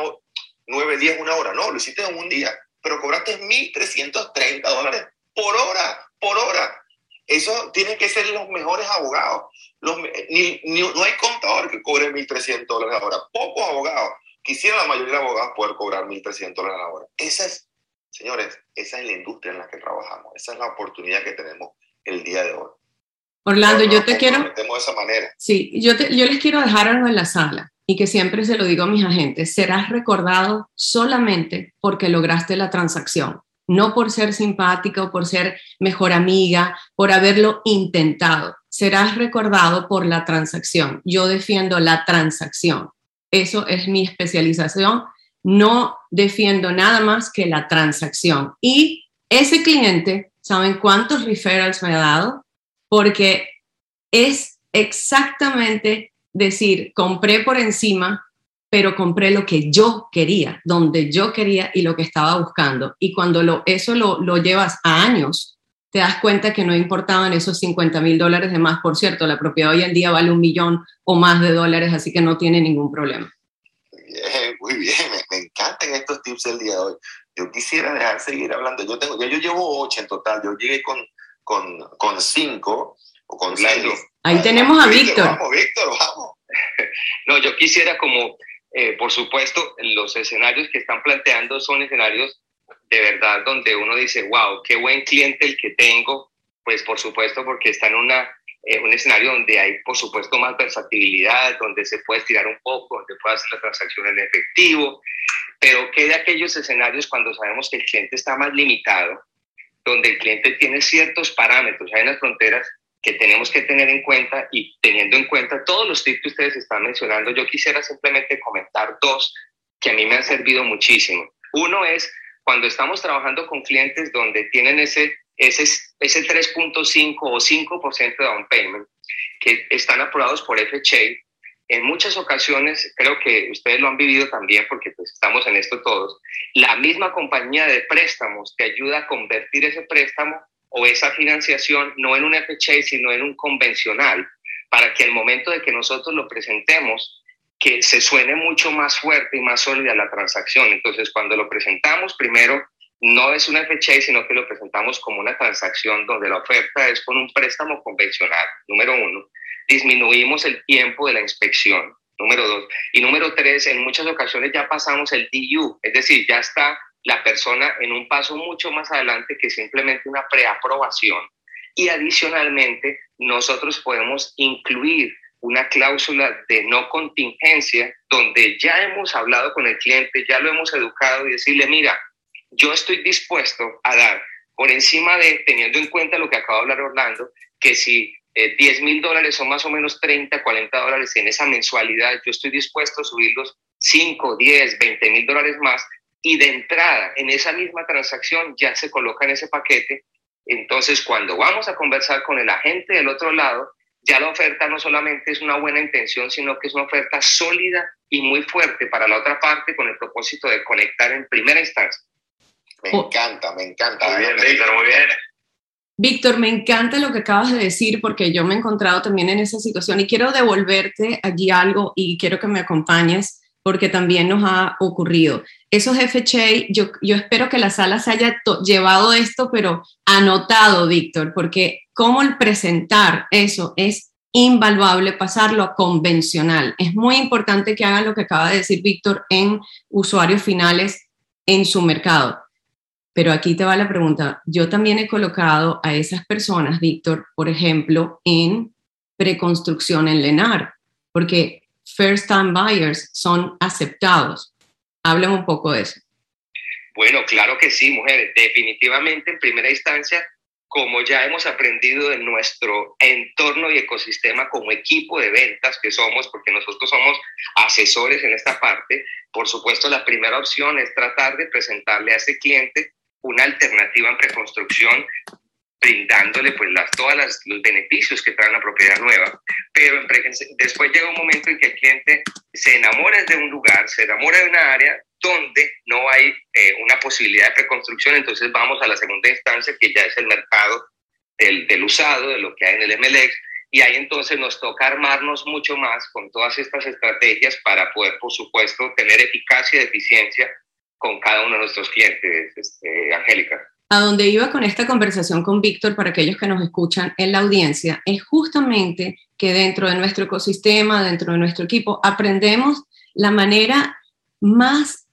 hora, nueve, diez, una hora? No, lo hiciste en un día pero cobraste 1.330 dólares por hora, por hora. Eso tienen que ser los mejores abogados. no hay contador que cobre 1.300 dólares la hora. Pocos abogados. Quisiera la mayoría de abogados poder cobrar 1.300 dólares la hora. Esa es, señores, esa es la industria en la que trabajamos. Esa es la oportunidad que tenemos el día de hoy. Orlando, yo te quiero... De esa manera. Sí, yo, yo les quiero dejar algo en la sala y que siempre se lo digo a mis agentes, serás recordado solamente porque lograste la transacción, no por ser simpática o por ser mejor amiga, por haberlo intentado. Serás recordado por la transacción. Yo defiendo la transacción. Eso es mi especialización. No defiendo nada más que la transacción. Y ese cliente, ¿saben cuántos referrals me ha dado? Porque es exactamente decir, compré por encima, pero compré lo que yo quería, donde yo quería y lo que estaba buscando. Y cuando lo, eso lo, lo llevas a años, te das cuenta que no importaban esos 50 mil dólares de más. Por cierto, la propiedad hoy en día vale un millón o más de dólares, así que no tiene ningún problema. muy bien, me, encantan estos tips del día de hoy. Yo quisiera dejar seguir hablando. Yo, tengo, yo, yo llevo ocho en total, yo llegué con, con, con cinco o con seis. Ahí tenemos a Víctor. Vamos, Víctor, vamos. no, yo quisiera como, eh, por supuesto, los escenarios que están planteando son escenarios de verdad donde uno dice, wow, qué buen cliente el que tengo, pues por supuesto porque está en una, eh, un escenario donde hay, por supuesto, más versatilidad, donde se puede estirar un poco, donde puede hacer la transacción en efectivo, pero ¿qué de aquellos escenarios cuando sabemos que el cliente está más limitado, donde el cliente tiene ciertos parámetros, hay unas fronteras que tenemos que tener en cuenta y teniendo en cuenta todos los tips que ustedes están mencionando, yo quisiera simplemente comentar dos que a mí me han servido muchísimo. Uno es cuando estamos trabajando con clientes donde tienen ese, ese, ese 3.5 o 5% de down payment, que están aprobados por FHA, en muchas ocasiones, creo que ustedes lo han vivido también porque pues estamos en esto todos, la misma compañía de préstamos te ayuda a convertir ese préstamo o esa financiación no en un FHA, sino en un convencional, para que al momento de que nosotros lo presentemos, que se suene mucho más fuerte y más sólida la transacción. Entonces, cuando lo presentamos, primero, no es un FHA, sino que lo presentamos como una transacción donde la oferta es con un préstamo convencional, número uno. Disminuimos el tiempo de la inspección, número dos. Y número tres, en muchas ocasiones ya pasamos el DU, es decir, ya está la persona en un paso mucho más adelante que simplemente una preaprobación. Y adicionalmente, nosotros podemos incluir una cláusula de no contingencia donde ya hemos hablado con el cliente, ya lo hemos educado y decirle, mira, yo estoy dispuesto a dar por encima de, teniendo en cuenta lo que acaba de hablar Orlando, que si 10 eh, mil dólares son más o menos 30, 40 dólares en esa mensualidad, yo estoy dispuesto a subirlos 5, 10, 20 mil dólares más y de entrada en esa misma transacción ya se coloca en ese paquete. Entonces, cuando vamos a conversar con el agente del otro lado, ya la oferta no solamente es una buena intención, sino que es una oferta sólida y muy fuerte para la otra parte con el propósito de conectar en primera instancia. Me encanta, me encanta. Muy bien, Víctor, muy bien. Víctor, me encanta lo que acabas de decir porque yo me he encontrado también en esa situación y quiero devolverte allí algo y quiero que me acompañes porque también nos ha ocurrido. Esos FHA, yo, yo espero que la sala se haya llevado esto, pero anotado, Víctor, porque cómo el presentar eso es invaluable pasarlo a convencional. Es muy importante que hagan lo que acaba de decir Víctor en usuarios finales en su mercado. Pero aquí te va la pregunta. Yo también he colocado a esas personas, Víctor, por ejemplo, en preconstrucción en Lenar, porque first time buyers son aceptados. Háblame un poco de eso. Bueno, claro que sí, mujeres. Definitivamente, en primera instancia, como ya hemos aprendido de nuestro entorno y ecosistema como equipo de ventas que somos, porque nosotros somos asesores en esta parte, por supuesto la primera opción es tratar de presentarle a ese cliente una alternativa en preconstrucción brindándole pues las, todos los beneficios que trae la propiedad nueva. Pero después llega un momento en que el cliente se enamora de un lugar, se enamora de una área donde no hay eh, una posibilidad de preconstrucción, entonces vamos a la segunda instancia que ya es el mercado del, del usado, de lo que hay en el MLX, y ahí entonces nos toca armarnos mucho más con todas estas estrategias para poder, por supuesto, tener eficacia y eficiencia con cada uno de nuestros clientes, este, Angélica. A donde iba con esta conversación con Víctor, para aquellos que nos escuchan en la audiencia, es justamente que dentro de nuestro ecosistema, dentro de nuestro equipo, aprendemos la manera más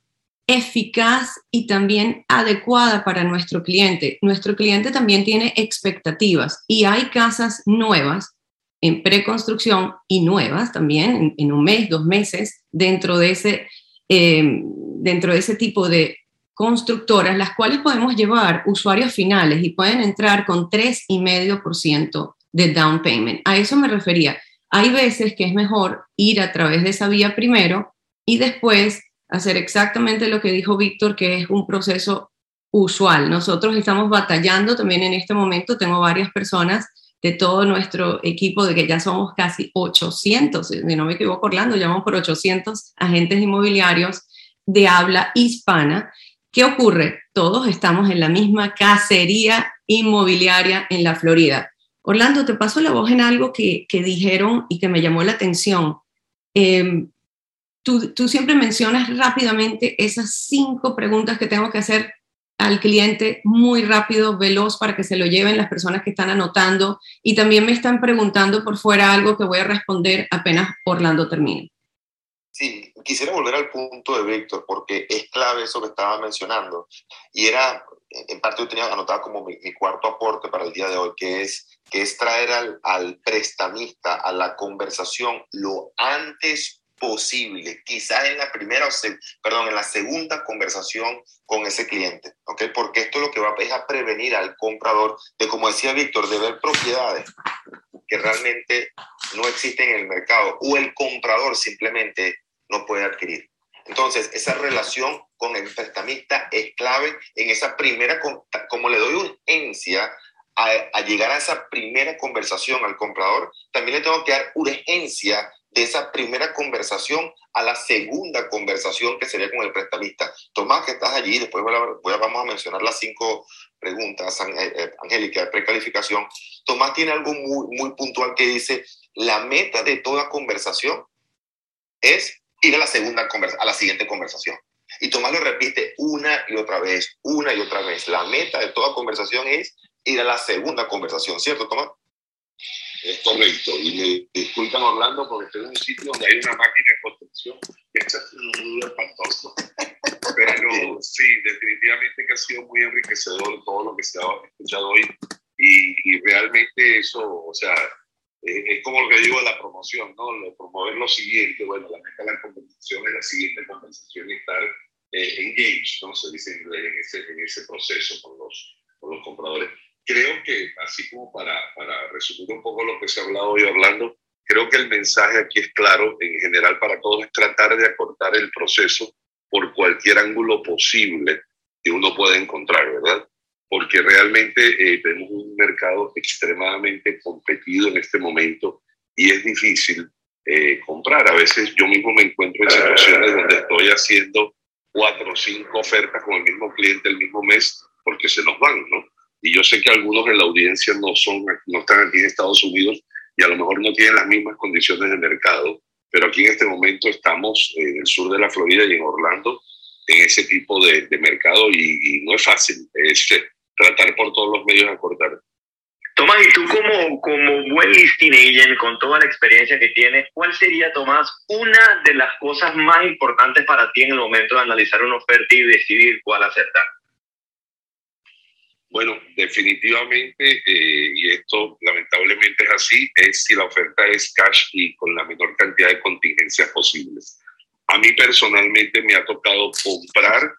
eficaz y también adecuada para nuestro cliente. Nuestro cliente también tiene expectativas y hay casas nuevas en preconstrucción y nuevas también en, un mes, dos meses, dentro de ese, eh, dentro de ese tipo de constructoras, las cuales podemos llevar usuarios finales y pueden entrar con 3,5% de down payment. A eso me refería. Hay veces que es mejor ir a través de esa vía primero y después hacer exactamente lo que dijo Víctor, que es un proceso usual. Nosotros estamos batallando también en este momento, tengo varias personas de todo nuestro equipo, de que ya somos casi 800, si no me equivoco, Orlando, llamamos por 800 agentes inmobiliarios de habla hispana ¿Qué ocurre? Todos estamos en la misma cacería inmobiliaria en la Florida. Orlando, te paso la voz en algo que, dijeron y que me llamó la atención. Em, tú, tú siempre mencionas rápidamente esas cinco preguntas que tengo que hacer al cliente muy rápido, veloz, para que se lo lleven las personas que están anotando. Y también me están preguntando por fuera algo que voy a responder apenas Orlando termine. Sí, quisiera volver al punto de Víctor, porque es clave eso que estaba mencionando. Y era, en parte yo tenía anotado como mi, cuarto aporte para el día de hoy, que es, que es traer al, al prestamista a la conversación lo antes posible, quizás en la primera, perdón, en la segunda conversación con ese cliente, ¿ok? Porque esto lo que va es a prevenir al comprador de, como decía Víctor, de ver propiedades que realmente no existen en el mercado o el comprador simplemente no puede adquirir. Entonces, esa relación con el prestamista es clave en esa primera, como le doy urgencia a, llegar a esa primera conversación al comprador, también le tengo que dar urgencia de esa primera conversación a la segunda conversación que sería con el prestamista. Tomás, que estás allí, después vamos a mencionar las cinco preguntas, eh, eh, Angélica, de precalificación. Tomás tiene algo muy, muy puntual que dice, la meta de toda conversación es ir a la segunda a la siguiente conversación. Y Tomás lo repite una y otra vez, una y otra vez. La meta de toda conversación es ir a la segunda conversación, ¿cierto, Tomás? Es correcto. Y me disculpan Orlando porque estoy en un sitio donde hay una máquina de construcción que está muy espantoso. Pero sí, definitivamente que ha sido muy enriquecedor todo lo que se ha escuchado hoy. Y, y realmente eso, o sea, eh, es como lo que digo de la promoción, ¿no? Lo, promover lo siguiente, bueno, la meta de la es la siguiente conversación y estar eh, engaged, ¿no? Se dice en ese, en ese proceso con los, con los compradores. Creo que, así como para, para resumir un poco lo que se ha hablado hoy, Orlando, creo que el mensaje aquí es claro, en general para todos, es tratar de acortar el proceso por cualquier ángulo posible que uno pueda encontrar, ¿verdad? Porque realmente eh, tenemos un mercado extremadamente competido en este momento y es difícil eh, comprar. A veces yo mismo me encuentro en situaciones donde estoy haciendo cuatro o cinco ofertas con el mismo cliente el mismo mes porque se nos van, ¿no? Y yo sé que algunos en la audiencia no, son, no están aquí en Estados Unidos y a lo mejor no tienen las mismas condiciones de mercado, pero aquí en este momento estamos en el sur de la Florida y en Orlando en ese tipo de, de mercado y, y, no es fácil. Es, tratar por todos los medios de acordar. Tomás, y tú como, como buen listing agent, con toda la experiencia que tienes, ¿cuál sería, Tomás, una de las cosas más importantes para ti en el momento de analizar una oferta y decidir cuál aceptar? Bueno, definitivamente, eh, y esto lamentablemente es así, es si la oferta es cash y con la menor cantidad de contingencias posibles. A mí personalmente me ha tocado comprar,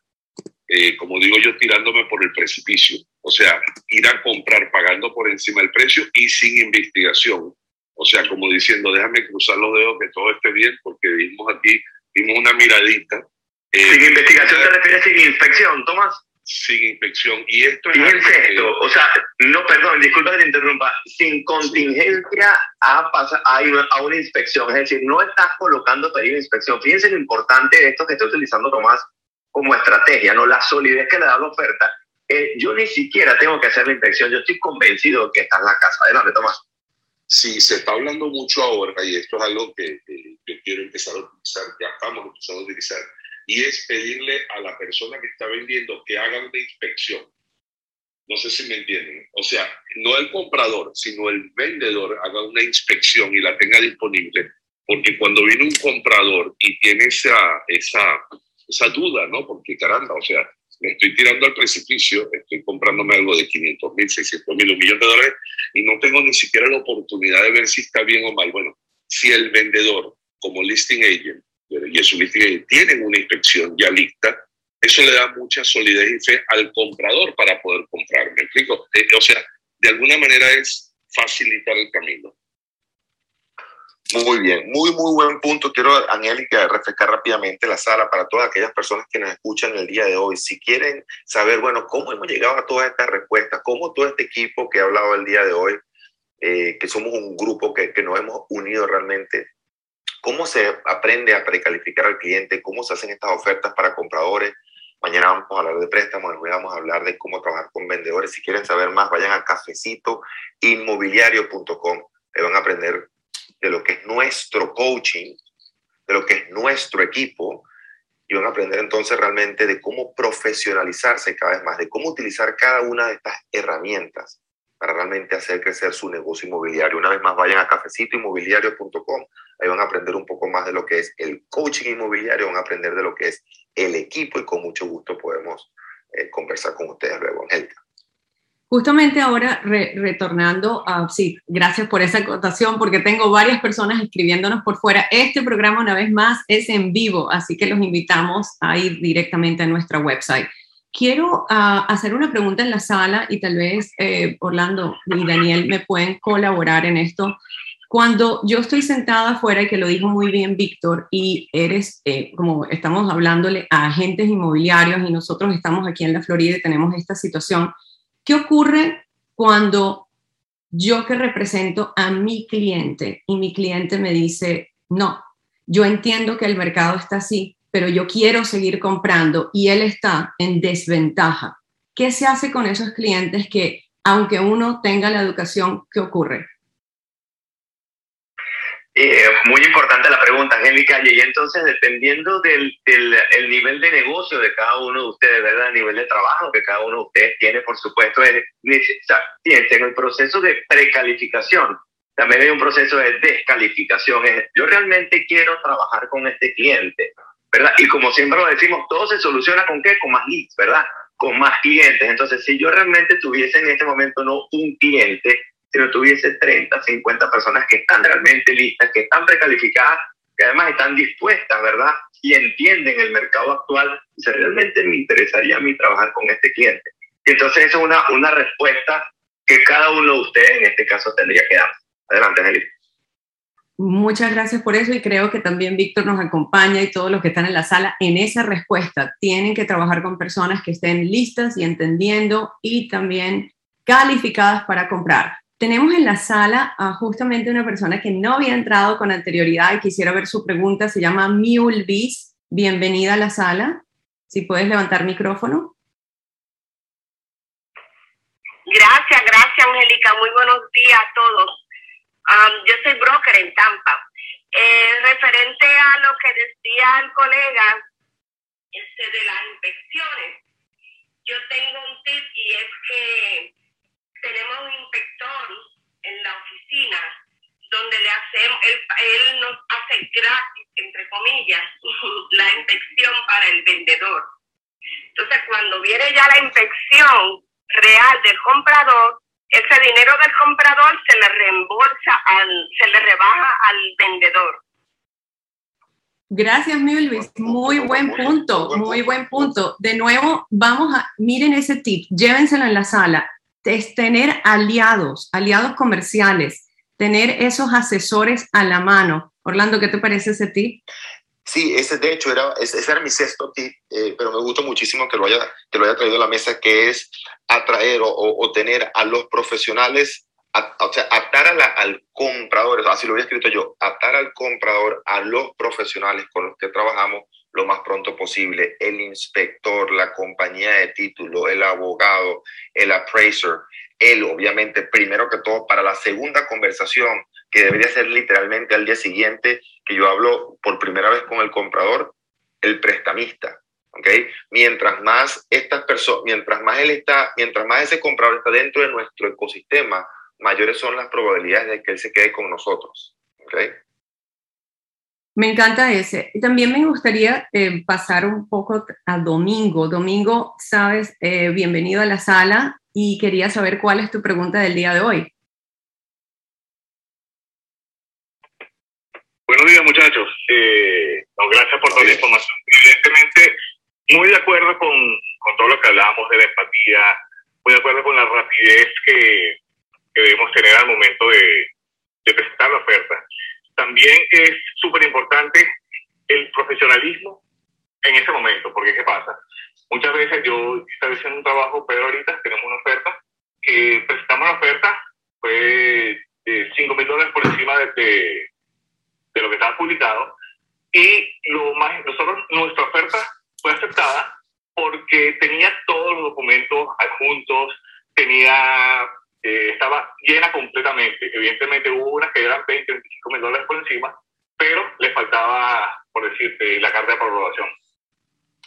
eh, como digo yo, tirándome por el precipicio. O sea, ir a comprar pagando por encima del precio y sin investigación. O sea, como diciendo, déjame cruzar los dedos que todo esté bien, porque vimos aquí, vimos una miradita. Eh, sin investigación te refieres sin inspección, Tomás sin inspección. Y esto es. el sexto, o sea, no, perdón, disculpa que te interrumpa, sin contingencia a, pasa, a, a una inspección, es decir, no estás colocando pedido de inspección. Fíjense lo importante de esto que está utilizando Tomás como estrategia, ¿no? La solidez que le da la oferta. Eh, yo ni siquiera tengo que hacer la inspección, yo estoy convencido que está en la casa. Adelante, Tomás. Sí, se está hablando mucho ahora y esto es algo que, que yo quiero empezar a utilizar, ya estamos empezando a utilizar y es pedirle a la persona que está vendiendo que haga una inspección. No sé si me entienden. O sea, no el comprador, sino el vendedor haga una inspección y la tenga disponible. Porque cuando viene un comprador y tiene esa, esa, esa duda, ¿no? Porque caramba, o sea, me estoy tirando al precipicio, estoy comprándome algo de 500 mil, 600 mil, un millón de dólares y no tengo ni siquiera la oportunidad de ver si está bien o mal. Bueno, si el vendedor, como listing agent, y eso que tienen una inspección ya lista, eso le da mucha solidez y fe al comprador para poder comprar. ¿Me explico? Eh, o sea, de alguna manera es facilitar el camino. Muy bien, muy, muy buen punto. Quiero, Angélica, refrescar rápidamente la sala para todas aquellas personas que nos escuchan el día de hoy. Si quieren saber, bueno, cómo hemos llegado a todas estas respuestas, cómo todo este equipo que he hablado el día de hoy, eh, que somos un grupo que, que nos hemos unido realmente cómo se aprende a precalificar al cliente, cómo se hacen estas ofertas para compradores. Mañana vamos a hablar de préstamos, hoy vamos a hablar de cómo trabajar con vendedores. Si quieren saber más, vayan a cafecitoinmobiliario.com. Ahí van a aprender de lo que es nuestro coaching, de lo que es nuestro equipo, y van a aprender entonces realmente de cómo profesionalizarse cada vez más, de cómo utilizar cada una de estas herramientas para realmente hacer crecer su negocio inmobiliario. Una vez más, vayan a cafecitoinmobiliario.com Ahí van a aprender un poco más de lo que es el coaching inmobiliario, van a aprender de lo que es el equipo y con mucho gusto podemos eh, conversar con ustedes luego, Angélica. Justamente ahora, retornando a, sí, gracias por esa acotación, porque tengo varias personas escribiéndonos por fuera. Este programa, una vez más, es en vivo, así que los invitamos a ir directamente a nuestra website. Quiero ah, hacer una pregunta en la sala y tal vez eh, Orlando y Daniel me pueden colaborar en esto. Cuando yo estoy sentada afuera, y que lo dijo muy bien Víctor, y eres, eh, como estamos hablándole a agentes inmobiliarios y nosotros estamos aquí en la Florida y tenemos esta situación, ¿qué ocurre cuando yo que represento a mi cliente y mi cliente me dice, no, yo entiendo que el mercado está así, pero yo quiero seguir comprando y él está en desventaja? ¿Qué se hace con esos clientes que, aunque uno tenga la educación, ¿qué ocurre? Eh, muy importante la pregunta, Angélica. Y entonces, dependiendo del, del el nivel de negocio de cada uno de ustedes, ¿verdad? El nivel de trabajo que cada uno de ustedes tiene, por supuesto, es en el proceso de precalificación. También hay un proceso de descalificación. Yo realmente quiero trabajar con este cliente, ¿verdad? Y como siempre lo decimos, todo se soluciona con qué? Con más leads, ¿verdad? Con más clientes. Entonces, si yo realmente tuviese en este momento no un cliente, si no tuviese 30, 50 personas que están realmente listas, que están precalificadas, que además están dispuestas, ¿verdad? Y entienden el mercado actual, si realmente me interesaría a mí trabajar con este cliente. Y entonces esa es una, una respuesta que cada uno de ustedes en este caso tendría que dar. Adelante, Angelica. Muchas gracias por eso y creo que también Víctor nos acompaña y todos los que están en la sala en esa respuesta. Tienen que trabajar con personas que estén listas y entendiendo y también calificadas para comprar. Tenemos en la sala a justamente una persona que no había entrado con anterioridad y quisiera ver su pregunta. Se llama Mulvis. Bienvenida a la sala. Si puedes levantar micrófono. Gracias, gracias, Angélica. Muy buenos días a todos. yo soy broker en Tampa. Eh, referente a lo que decía el colega este, de las inspecciones, yo tengo un tip y es que tenemos un inspector en la oficina donde le hacemos, él, él nos hace gratis, entre comillas, la inspección para el vendedor. Entonces, cuando viene ya la inspección, real del comprador, ese dinero del comprador se le reembolsa, al, se le rebaja al vendedor. Gracias, Milvis. Muy buen punto, muy buen punto. De nuevo, vamos a, miren ese tip, llévenselo en la sala. Es tener aliados, aliados comerciales, tener esos asesores a la mano. Orlando, ¿qué te parece ese tip? Sí, ese de hecho era, ese era mi sexto tip, eh, pero me gusta muchísimo que lo, haya, que lo haya traído a la mesa, que es atraer o, o tener a los profesionales o sea, atar al comprador, así lo había escrito yo, atar al comprador a los profesionales con los que trabajamos lo más pronto posible, el inspector, la compañía de título, el abogado, el appraiser, él obviamente primero que todo para la segunda conversación que debería ser literalmente al día siguiente que yo hablo por primera vez con el comprador, el prestamista, ¿ok? Mientras más estas personas, mientras más él está, mientras más ese comprador está dentro de nuestro ecosistema, mayores son las probabilidades de que él se quede con nosotros. ¿okay? Me encanta ese. También me gustaría eh, pasar un poco a Domingo. Domingo, sabes, eh, bienvenido a la sala y quería saber cuál es tu pregunta del día de hoy. Buenos días, muchachos. Eh, gracias por toda la información. Evidentemente, muy de acuerdo con, con todo lo que hablábamos de la empatía, muy de acuerdo con la rapidez que, que debemos tener al momento de, presentar la oferta. También es súper importante el profesionalismo en ese momento, porque ¿qué pasa? Muchas veces yo estaba haciendo un trabajo, pero ahorita tenemos una oferta, que presentamos la oferta, fue de 5 mil dólares por encima de, de, lo que estaba publicado, y lo más, nosotros, nuestra oferta fue aceptada porque tenía todos los documentos adjuntos, tenía eh, estaba llena completamente. Evidentemente hubo unas que eran 20, 25 mil dólares por encima, pero le faltaba, por decirte, la carta de aprobación.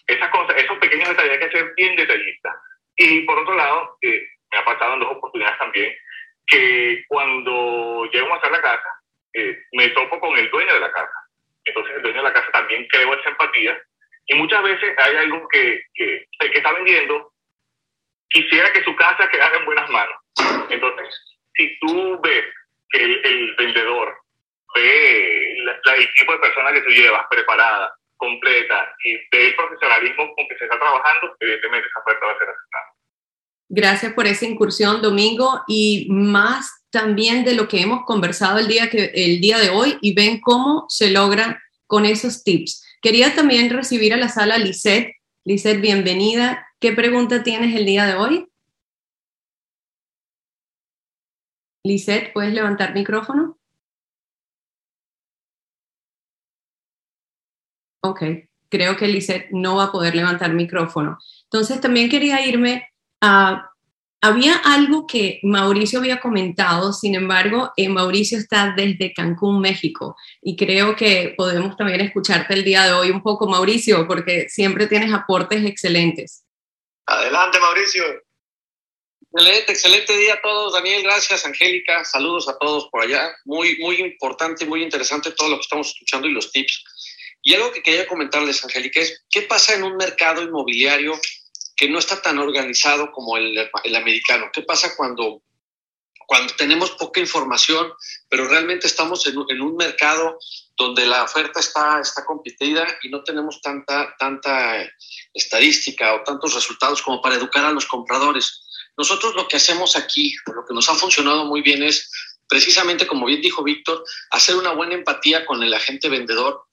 Esas cosas, esos pequeños detalles hay que ser bien detallistas. Y por otro lado, eh, me ha pasado en dos oportunidades también, que cuando llego a hacer la casa, eh, me topo con el dueño de la casa. Entonces el dueño de la casa también creo esa empatía. Y muchas veces hay algo que, que el que está vendiendo quisiera que su casa quedara en buenas manos. Entonces, si tú ves que el, vendedor ve la, el tipo de persona que tú llevas preparada, completa, y ve el profesionalismo con que se está trabajando, evidentemente esa oferta va a ser aceptada. Gracias por esa incursión, Domingo, y más también de lo que hemos conversado el día, que, el día de hoy y ven cómo se logra con esos tips. Quería también recibir a la sala Lisette. Lisette, bienvenida. ¿Qué pregunta tienes el día de hoy? Lisette, ¿puedes levantar micrófono? Ok, creo que Lisette no va a poder levantar micrófono. Entonces también quería irme a... Había algo que Mauricio había comentado, sin embargo, eh, Mauricio está desde Cancún, México, y creo que podemos también escucharte el día de hoy un poco, Mauricio, porque siempre tienes aportes excelentes. Adelante, Mauricio. Excelente, excelente día a todos. Daniel, gracias. Angélica, saludos a todos por allá. Muy, muy importante, muy interesante todo lo que estamos escuchando y los tips. Y algo que quería comentarles, Angélica, es qué pasa en un mercado inmobiliario que no está tan organizado como el, el americano. ¿Qué pasa cuando, cuando tenemos poca información, pero realmente estamos en, en, un mercado donde la oferta está, está competida y no tenemos tanta, tanta estadística o tantos resultados como para educar a los compradores? Nosotros lo que hacemos aquí, lo que nos ha funcionado muy bien es precisamente, como bien dijo Víctor, hacer una buena empatía con el agente vendedor,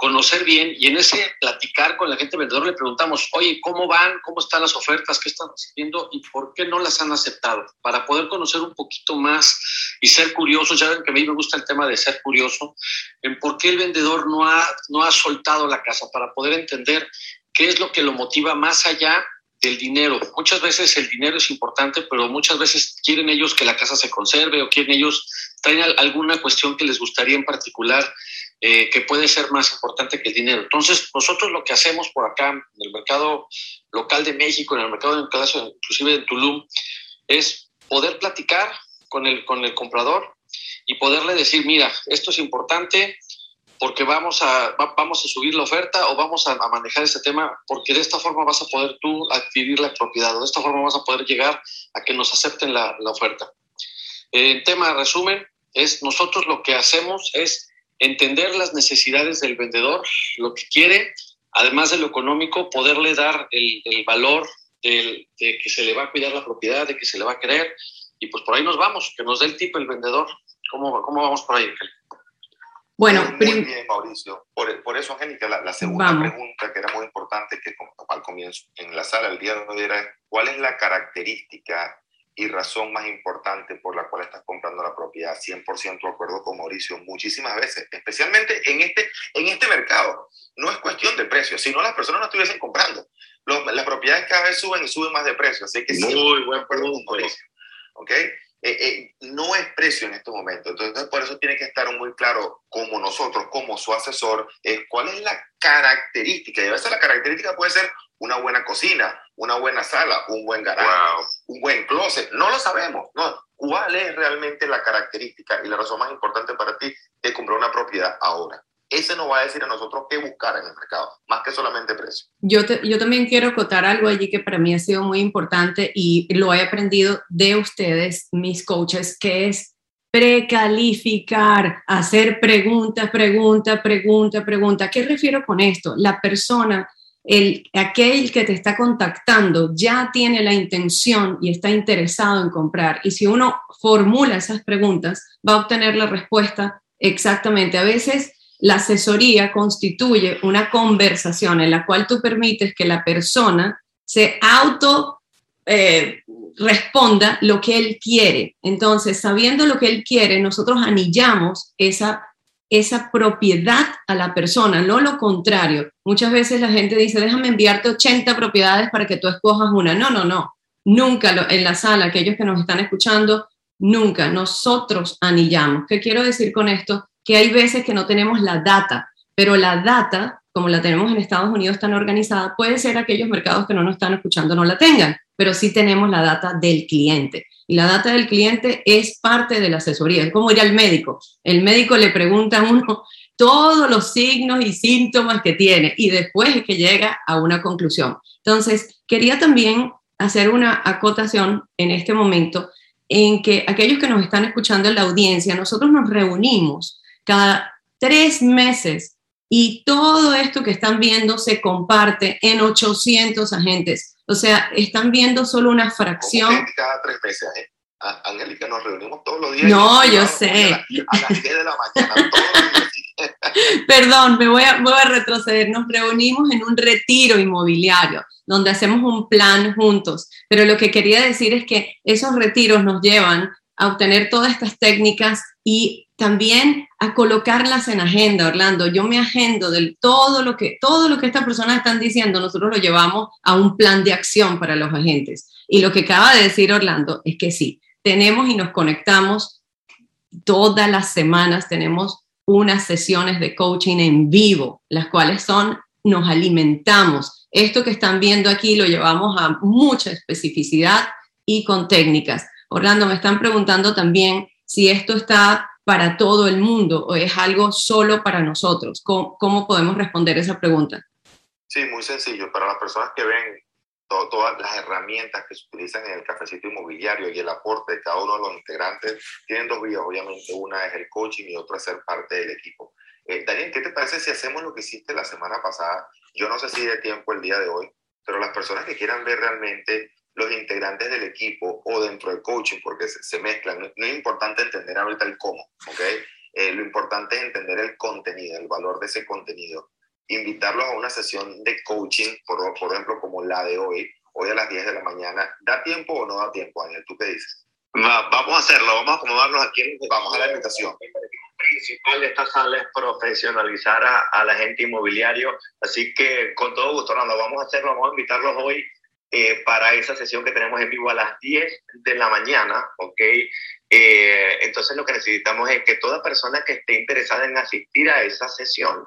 conocer bien y en ese platicar con el agente vendedor le preguntamos, oye, ¿cómo van? ¿Cómo están las ofertas? ¿Qué están haciendo? ¿Y por qué no las han aceptado? Para poder conocer un poquito más y ser curiosos. Ya ven que a mí me gusta el tema de ser curioso, en por qué el vendedor no ha, no ha soltado la casa, para poder entender qué es lo que lo motiva más allá del dinero. Muchas veces el dinero es importante, pero muchas veces quieren ellos que la casa se conserve o quieren ellos, traen alguna cuestión que les gustaría en particular eh, que puede ser más importante que el dinero. Entonces, nosotros lo que hacemos por acá, en el mercado local de México, en el mercado de inclusive de Tulum, es poder platicar con el, con el comprador y poderle decir, mira, esto es importante, porque vamos a, vamos a subir la oferta o vamos a, manejar este tema, porque de esta forma vas a poder tú adquirir la propiedad, o de esta forma vas a poder llegar a que nos acepten la, la oferta. En tema resumen, es nosotros lo que hacemos es entender las necesidades del vendedor, lo que quiere, además de lo económico, poderle dar el, el valor de que se le va a cuidar la propiedad, de que se le va a querer, y pues por ahí nos vamos, que nos dé el tipo el vendedor. ¿Cómo, cómo vamos por ahí, bueno, muy bien, Mauricio. Por, por eso, Angélica, la, la segunda pregunta que era muy importante, que al comienzo en la sala el día de hoy era, ¿cuál es la característica y razón más importante por la cual estás comprando la propiedad? 100% de acuerdo con Mauricio, muchísimas veces, especialmente en este, en este mercado. No es cuestión de precio, si no las personas no estuviesen comprando. las propiedades cada vez suben y suben más de precio, así que muy buen acuerdo con Mauricio. ¿Ok? Eh, eh, no es precio en este momento. Entonces, por eso tiene que estar muy claro, como nosotros, como su asesor, es cuál es la característica. Y a veces la característica puede ser una buena cocina, una buena sala, un buen garaje, un buen closet. No lo sabemos. No. ¿Cuál es realmente la característica y la razón más importante para ti de comprar una propiedad ahora? Ese nos va a decir a nosotros qué buscar en el mercado, más que solamente precio. Yo, yo también quiero acotar algo allí que para mí ha sido muy importante y lo he aprendido de ustedes, mis coaches, que es precalificar, hacer preguntas, preguntas, preguntas, preguntas. ¿Qué refiero con esto? La persona, el, aquel que te está contactando ya tiene la intención y está interesado en comprar. Y si uno formula esas preguntas, va a obtener la respuesta exactamente. A veces la asesoría constituye una conversación en la cual tú permites que la persona se auto eh, responda lo que él quiere. Entonces, sabiendo lo que él quiere, nosotros anillamos esa, esa propiedad a la persona, no lo contrario. Muchas veces la gente dice, déjame enviarte 80 propiedades para que tú escojas una. No, no, no. Nunca en la sala, aquellos que nos están escuchando, nunca. Nosotros anillamos. ¿Qué quiero decir con esto? Que hay veces que no tenemos la data, pero la data, como la tenemos en Estados Unidos tan organizada, puede ser aquellos mercados que no nos están escuchando no la tengan, pero sí tenemos la data del cliente. Y la data del cliente es parte de la asesoría, es como ir al médico. El médico le pregunta a uno todos los signos y síntomas que tiene y después es que llega a una conclusión. Entonces, quería también hacer una acotación en este momento en que aquellos que nos están escuchando en la audiencia, nosotros nos reunimos cada tres meses y todo esto que están viendo se comparte en 800 agentes. O sea, están viendo solo una fracción. Cada tres meses, ¿eh? Angélica, nos reunimos todos los días. No, yo sé. A, las 10 de la mañana, Perdón, me voy a, voy a retroceder. Nos reunimos en un retiro inmobiliario donde hacemos un plan juntos. Pero lo que quería decir es que esos retiros nos llevan a obtener todas estas técnicas y también a colocarlas en agenda, Orlando. Yo me agendo de todo lo que todo lo que estas personas están diciendo, nosotros lo llevamos a un plan de acción para los agentes. Y lo que acaba de decir Orlando es que sí, tenemos y nos conectamos todas las semanas, tenemos unas sesiones de coaching en vivo, las cuales son nos alimentamos. Esto que están viendo aquí lo llevamos a mucha especificidad y con técnicas. Orlando, me están preguntando también si esto está para todo el mundo o es algo solo para nosotros. ¿Cómo, podemos responder esa pregunta? Sí, muy sencillo. Para las personas que ven todas las herramientas que se utilizan en el cafecito inmobiliario y el aporte de cada uno de los integrantes, tienen dos vías, obviamente. Una es el coaching y otra es ser parte del equipo. Eh, Daniel, ¿qué te parece si hacemos lo que hiciste la semana pasada? Yo no sé si de tiempo el día de hoy, pero las personas que quieran ver realmente los integrantes del equipo o dentro del coaching, porque se, mezclan. No, es importante entender ahorita el cómo, ¿ok? Eh, lo importante es entender el contenido, el valor de ese contenido. Invitarlos a una sesión de coaching, por, por ejemplo, como la de hoy, hoy a las 10 de la mañana. ¿Da tiempo o no da tiempo, Daniel? ¿Tú qué dices? vamos a hacerlo, vamos a acomodarnos aquí. Vamos a la invitación. El principal de esta sala es profesionalizar a, a la gente inmobiliario, así que con todo gusto, lo vamos a hacerlo, vamos a invitarlos hoy eh, para esa sesión que tenemos en vivo a las 10 de la mañana, ¿ok? Eh, entonces lo que necesitamos es que toda persona que esté interesada en asistir a esa sesión,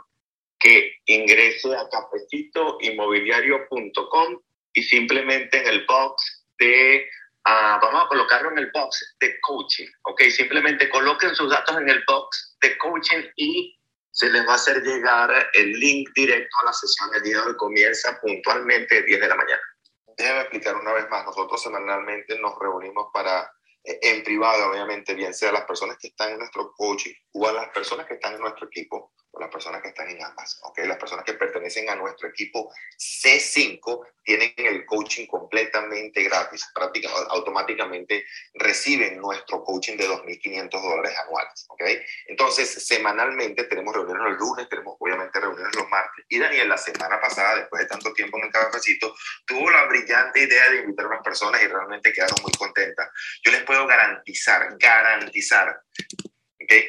que ingrese a cafecitoinmobiliario.com y simplemente en el box de, uh, vamos a colocarlo en el box de coaching, ¿ok? Simplemente coloquen sus datos en el box de coaching y se les va a hacer llegar el link directo a la sesión del día de hoy. Comienza puntualmente a 10 de la mañana. Déjame explicar una vez más. Nosotros semanalmente nos reunimos para, eh, en privado, obviamente, bien sea las personas que están en nuestro coaching o a las personas que están en nuestro equipo, o las personas que están en ambas, ¿ok? Las personas que pertenecen a nuestro equipo C5 tienen el coaching completamente gratis, prácticamente automáticamente reciben nuestro coaching de 2.500 dólares anuales, ¿ok? Entonces, semanalmente tenemos reuniones los lunes, tenemos obviamente reuniones los martes. Y Daniel, la semana pasada, después de tanto tiempo en el cafecito, tuvo la brillante idea de invitar a unas personas y realmente quedaron muy contentas. Yo les puedo garantizar, garantizar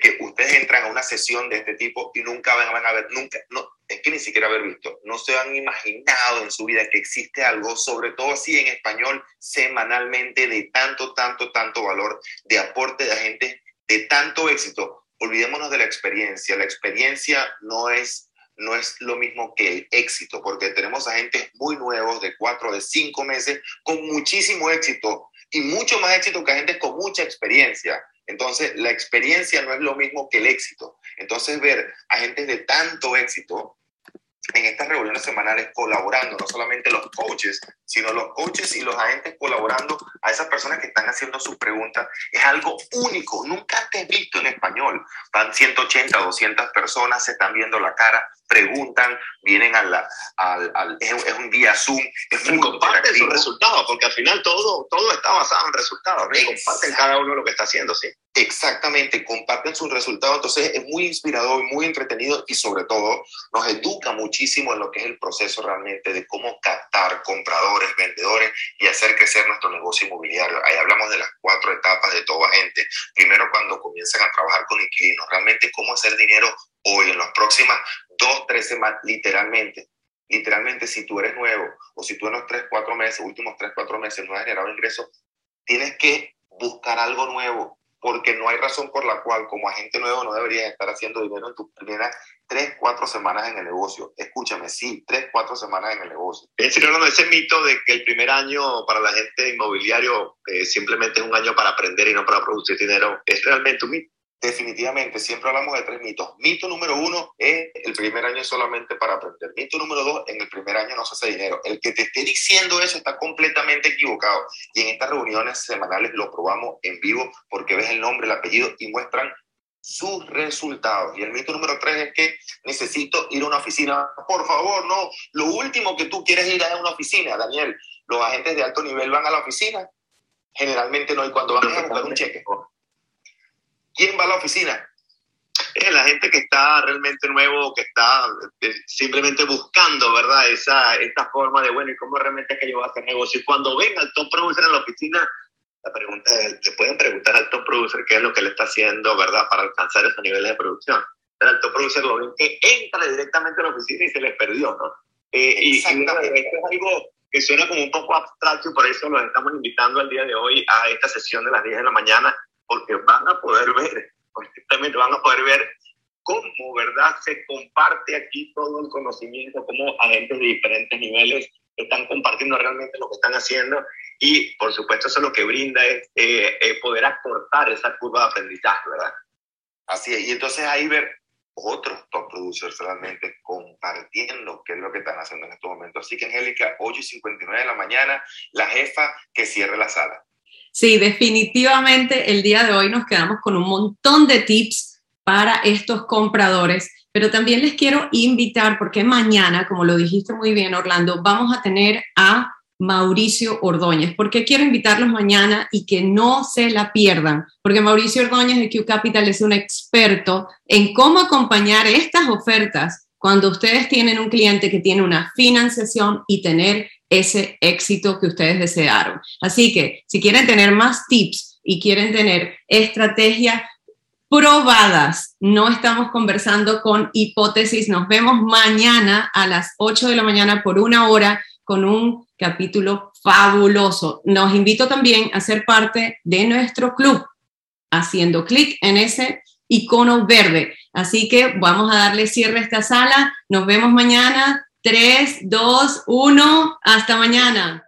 que ustedes entran a una sesión de este tipo y nunca van, a ver, nunca, no, es que ni siquiera haber visto, no se han imaginado en su vida que existe algo, sobre todo así en español, semanalmente de tanto, tanto, tanto valor, de aporte de agentes, de tanto éxito. Olvidémonos de la experiencia. La experiencia no es no es lo mismo que el éxito, porque tenemos agentes muy nuevos de cuatro, de cinco meses, con muchísimo éxito y mucho más éxito que agentes con mucha experiencia. Entonces, la experiencia no es lo mismo que el éxito. Entonces, ver a gente de tanto éxito en estas reuniones semanales colaborando, no solamente los coaches, sino los coaches y los agentes colaborando a esas personas que están haciendo sus preguntas, es algo único, nunca antes visto en español. Van 180, 200 personas, se están viendo la cara, preguntan, vienen a la, al, al es, un día Zoom, es muy comparten sus resultados, porque al final todo, todo está basado en resultados, comparten cada uno lo que está haciendo, sí. Exactamente, comparten sus resultados, entonces es muy inspirador, muy entretenido y sobre todo nos educa muchísimo en lo que es el proceso realmente de cómo captar compradores, vendedores y hacer crecer nuestro negocio inmobiliario. Ahí hablamos de las cuatro etapas de todo agente. Primero cuando comienzan a trabajar con inquilinos, realmente cómo hacer dinero hoy, en las próximas dos, tres semanas, literalmente. Literalmente, si tú eres nuevo o si tú en los tres, cuatro meses, últimos tres, cuatro meses no has generado ingresos, tienes que buscar algo nuevo, porque no hay razón por la cual como agente nuevo no deberías estar haciendo dinero en tus primeras tres, cuatro semanas en el negocio. Escúchame, sí, tres, cuatro semanas en el negocio. Es decir, no, ese mito de que el primer año para la gente inmobiliario eh, simplemente es un año para aprender y no para producir dinero, es realmente un mito definitivamente, siempre hablamos de tres mitos. Mito número uno es el primer año solamente para aprender. Mito número dos, en el primer año no se hace dinero. El que te esté diciendo eso está completamente equivocado. Y en estas reuniones semanales lo probamos en vivo porque ves el nombre, el apellido y muestran sus resultados. Y el mito número tres es que necesito ir a una oficina. Por favor, no. Lo último que tú quieres ir a una oficina, Daniel. Los agentes de alto nivel van a la oficina. Generalmente no, y cuando van a buscar un cheque ¿Quién va a la oficina? Es la gente que está realmente nuevo, que está eh, simplemente buscando, ¿verdad? Esa, esta forma de, bueno, ¿y cómo realmente es que yo voy a hacer negocio? Y cuando ven al top producer en la oficina, la pregunta le pueden preguntar al top producer qué es lo que le está haciendo, ¿verdad? Para alcanzar esos niveles de producción. Pero el top producer lo ven que entra directamente a la oficina y se les perdió, ¿no? Eh, y, y esto es algo que suena como un poco abstracto y por eso los estamos invitando al día de hoy a esta sesión de las 10 de la mañana porque van a poder ver, perfectamente van a poder ver cómo, ¿verdad?, se comparte aquí todo el conocimiento, cómo agentes de diferentes niveles están compartiendo realmente lo que están haciendo y, por supuesto, eso lo que brinda es eh, eh, poder acortar esa curva de aprendizaje, ¿verdad? Así es, y entonces ahí ver otros top producers realmente compartiendo qué es lo que están haciendo en estos momentos. Así que, Angélica, 8 y 59 de la mañana, la jefa que cierre la sala. Sí, definitivamente el día de hoy nos quedamos con un montón de tips para estos compradores, pero también les quiero invitar porque mañana, como lo dijiste muy bien Orlando, vamos a tener a Mauricio Ordóñez. ¿Por qué quiero invitarlos mañana y que no se la pierdan? Porque Mauricio Ordóñez de Q Capital es un experto en cómo acompañar estas ofertas cuando ustedes tienen un cliente que tiene una financiación y tener ese éxito que ustedes desearon. Así que si quieren tener más tips y quieren tener estrategias probadas, no estamos conversando con hipótesis, nos vemos mañana a las 8 de la mañana por una hora con un capítulo fabuloso. Nos invito también a ser parte de nuestro club haciendo clic en ese icono verde. Así que vamos a darle cierre a esta sala. Nos vemos mañana. 3, 2, 1. Hasta mañana.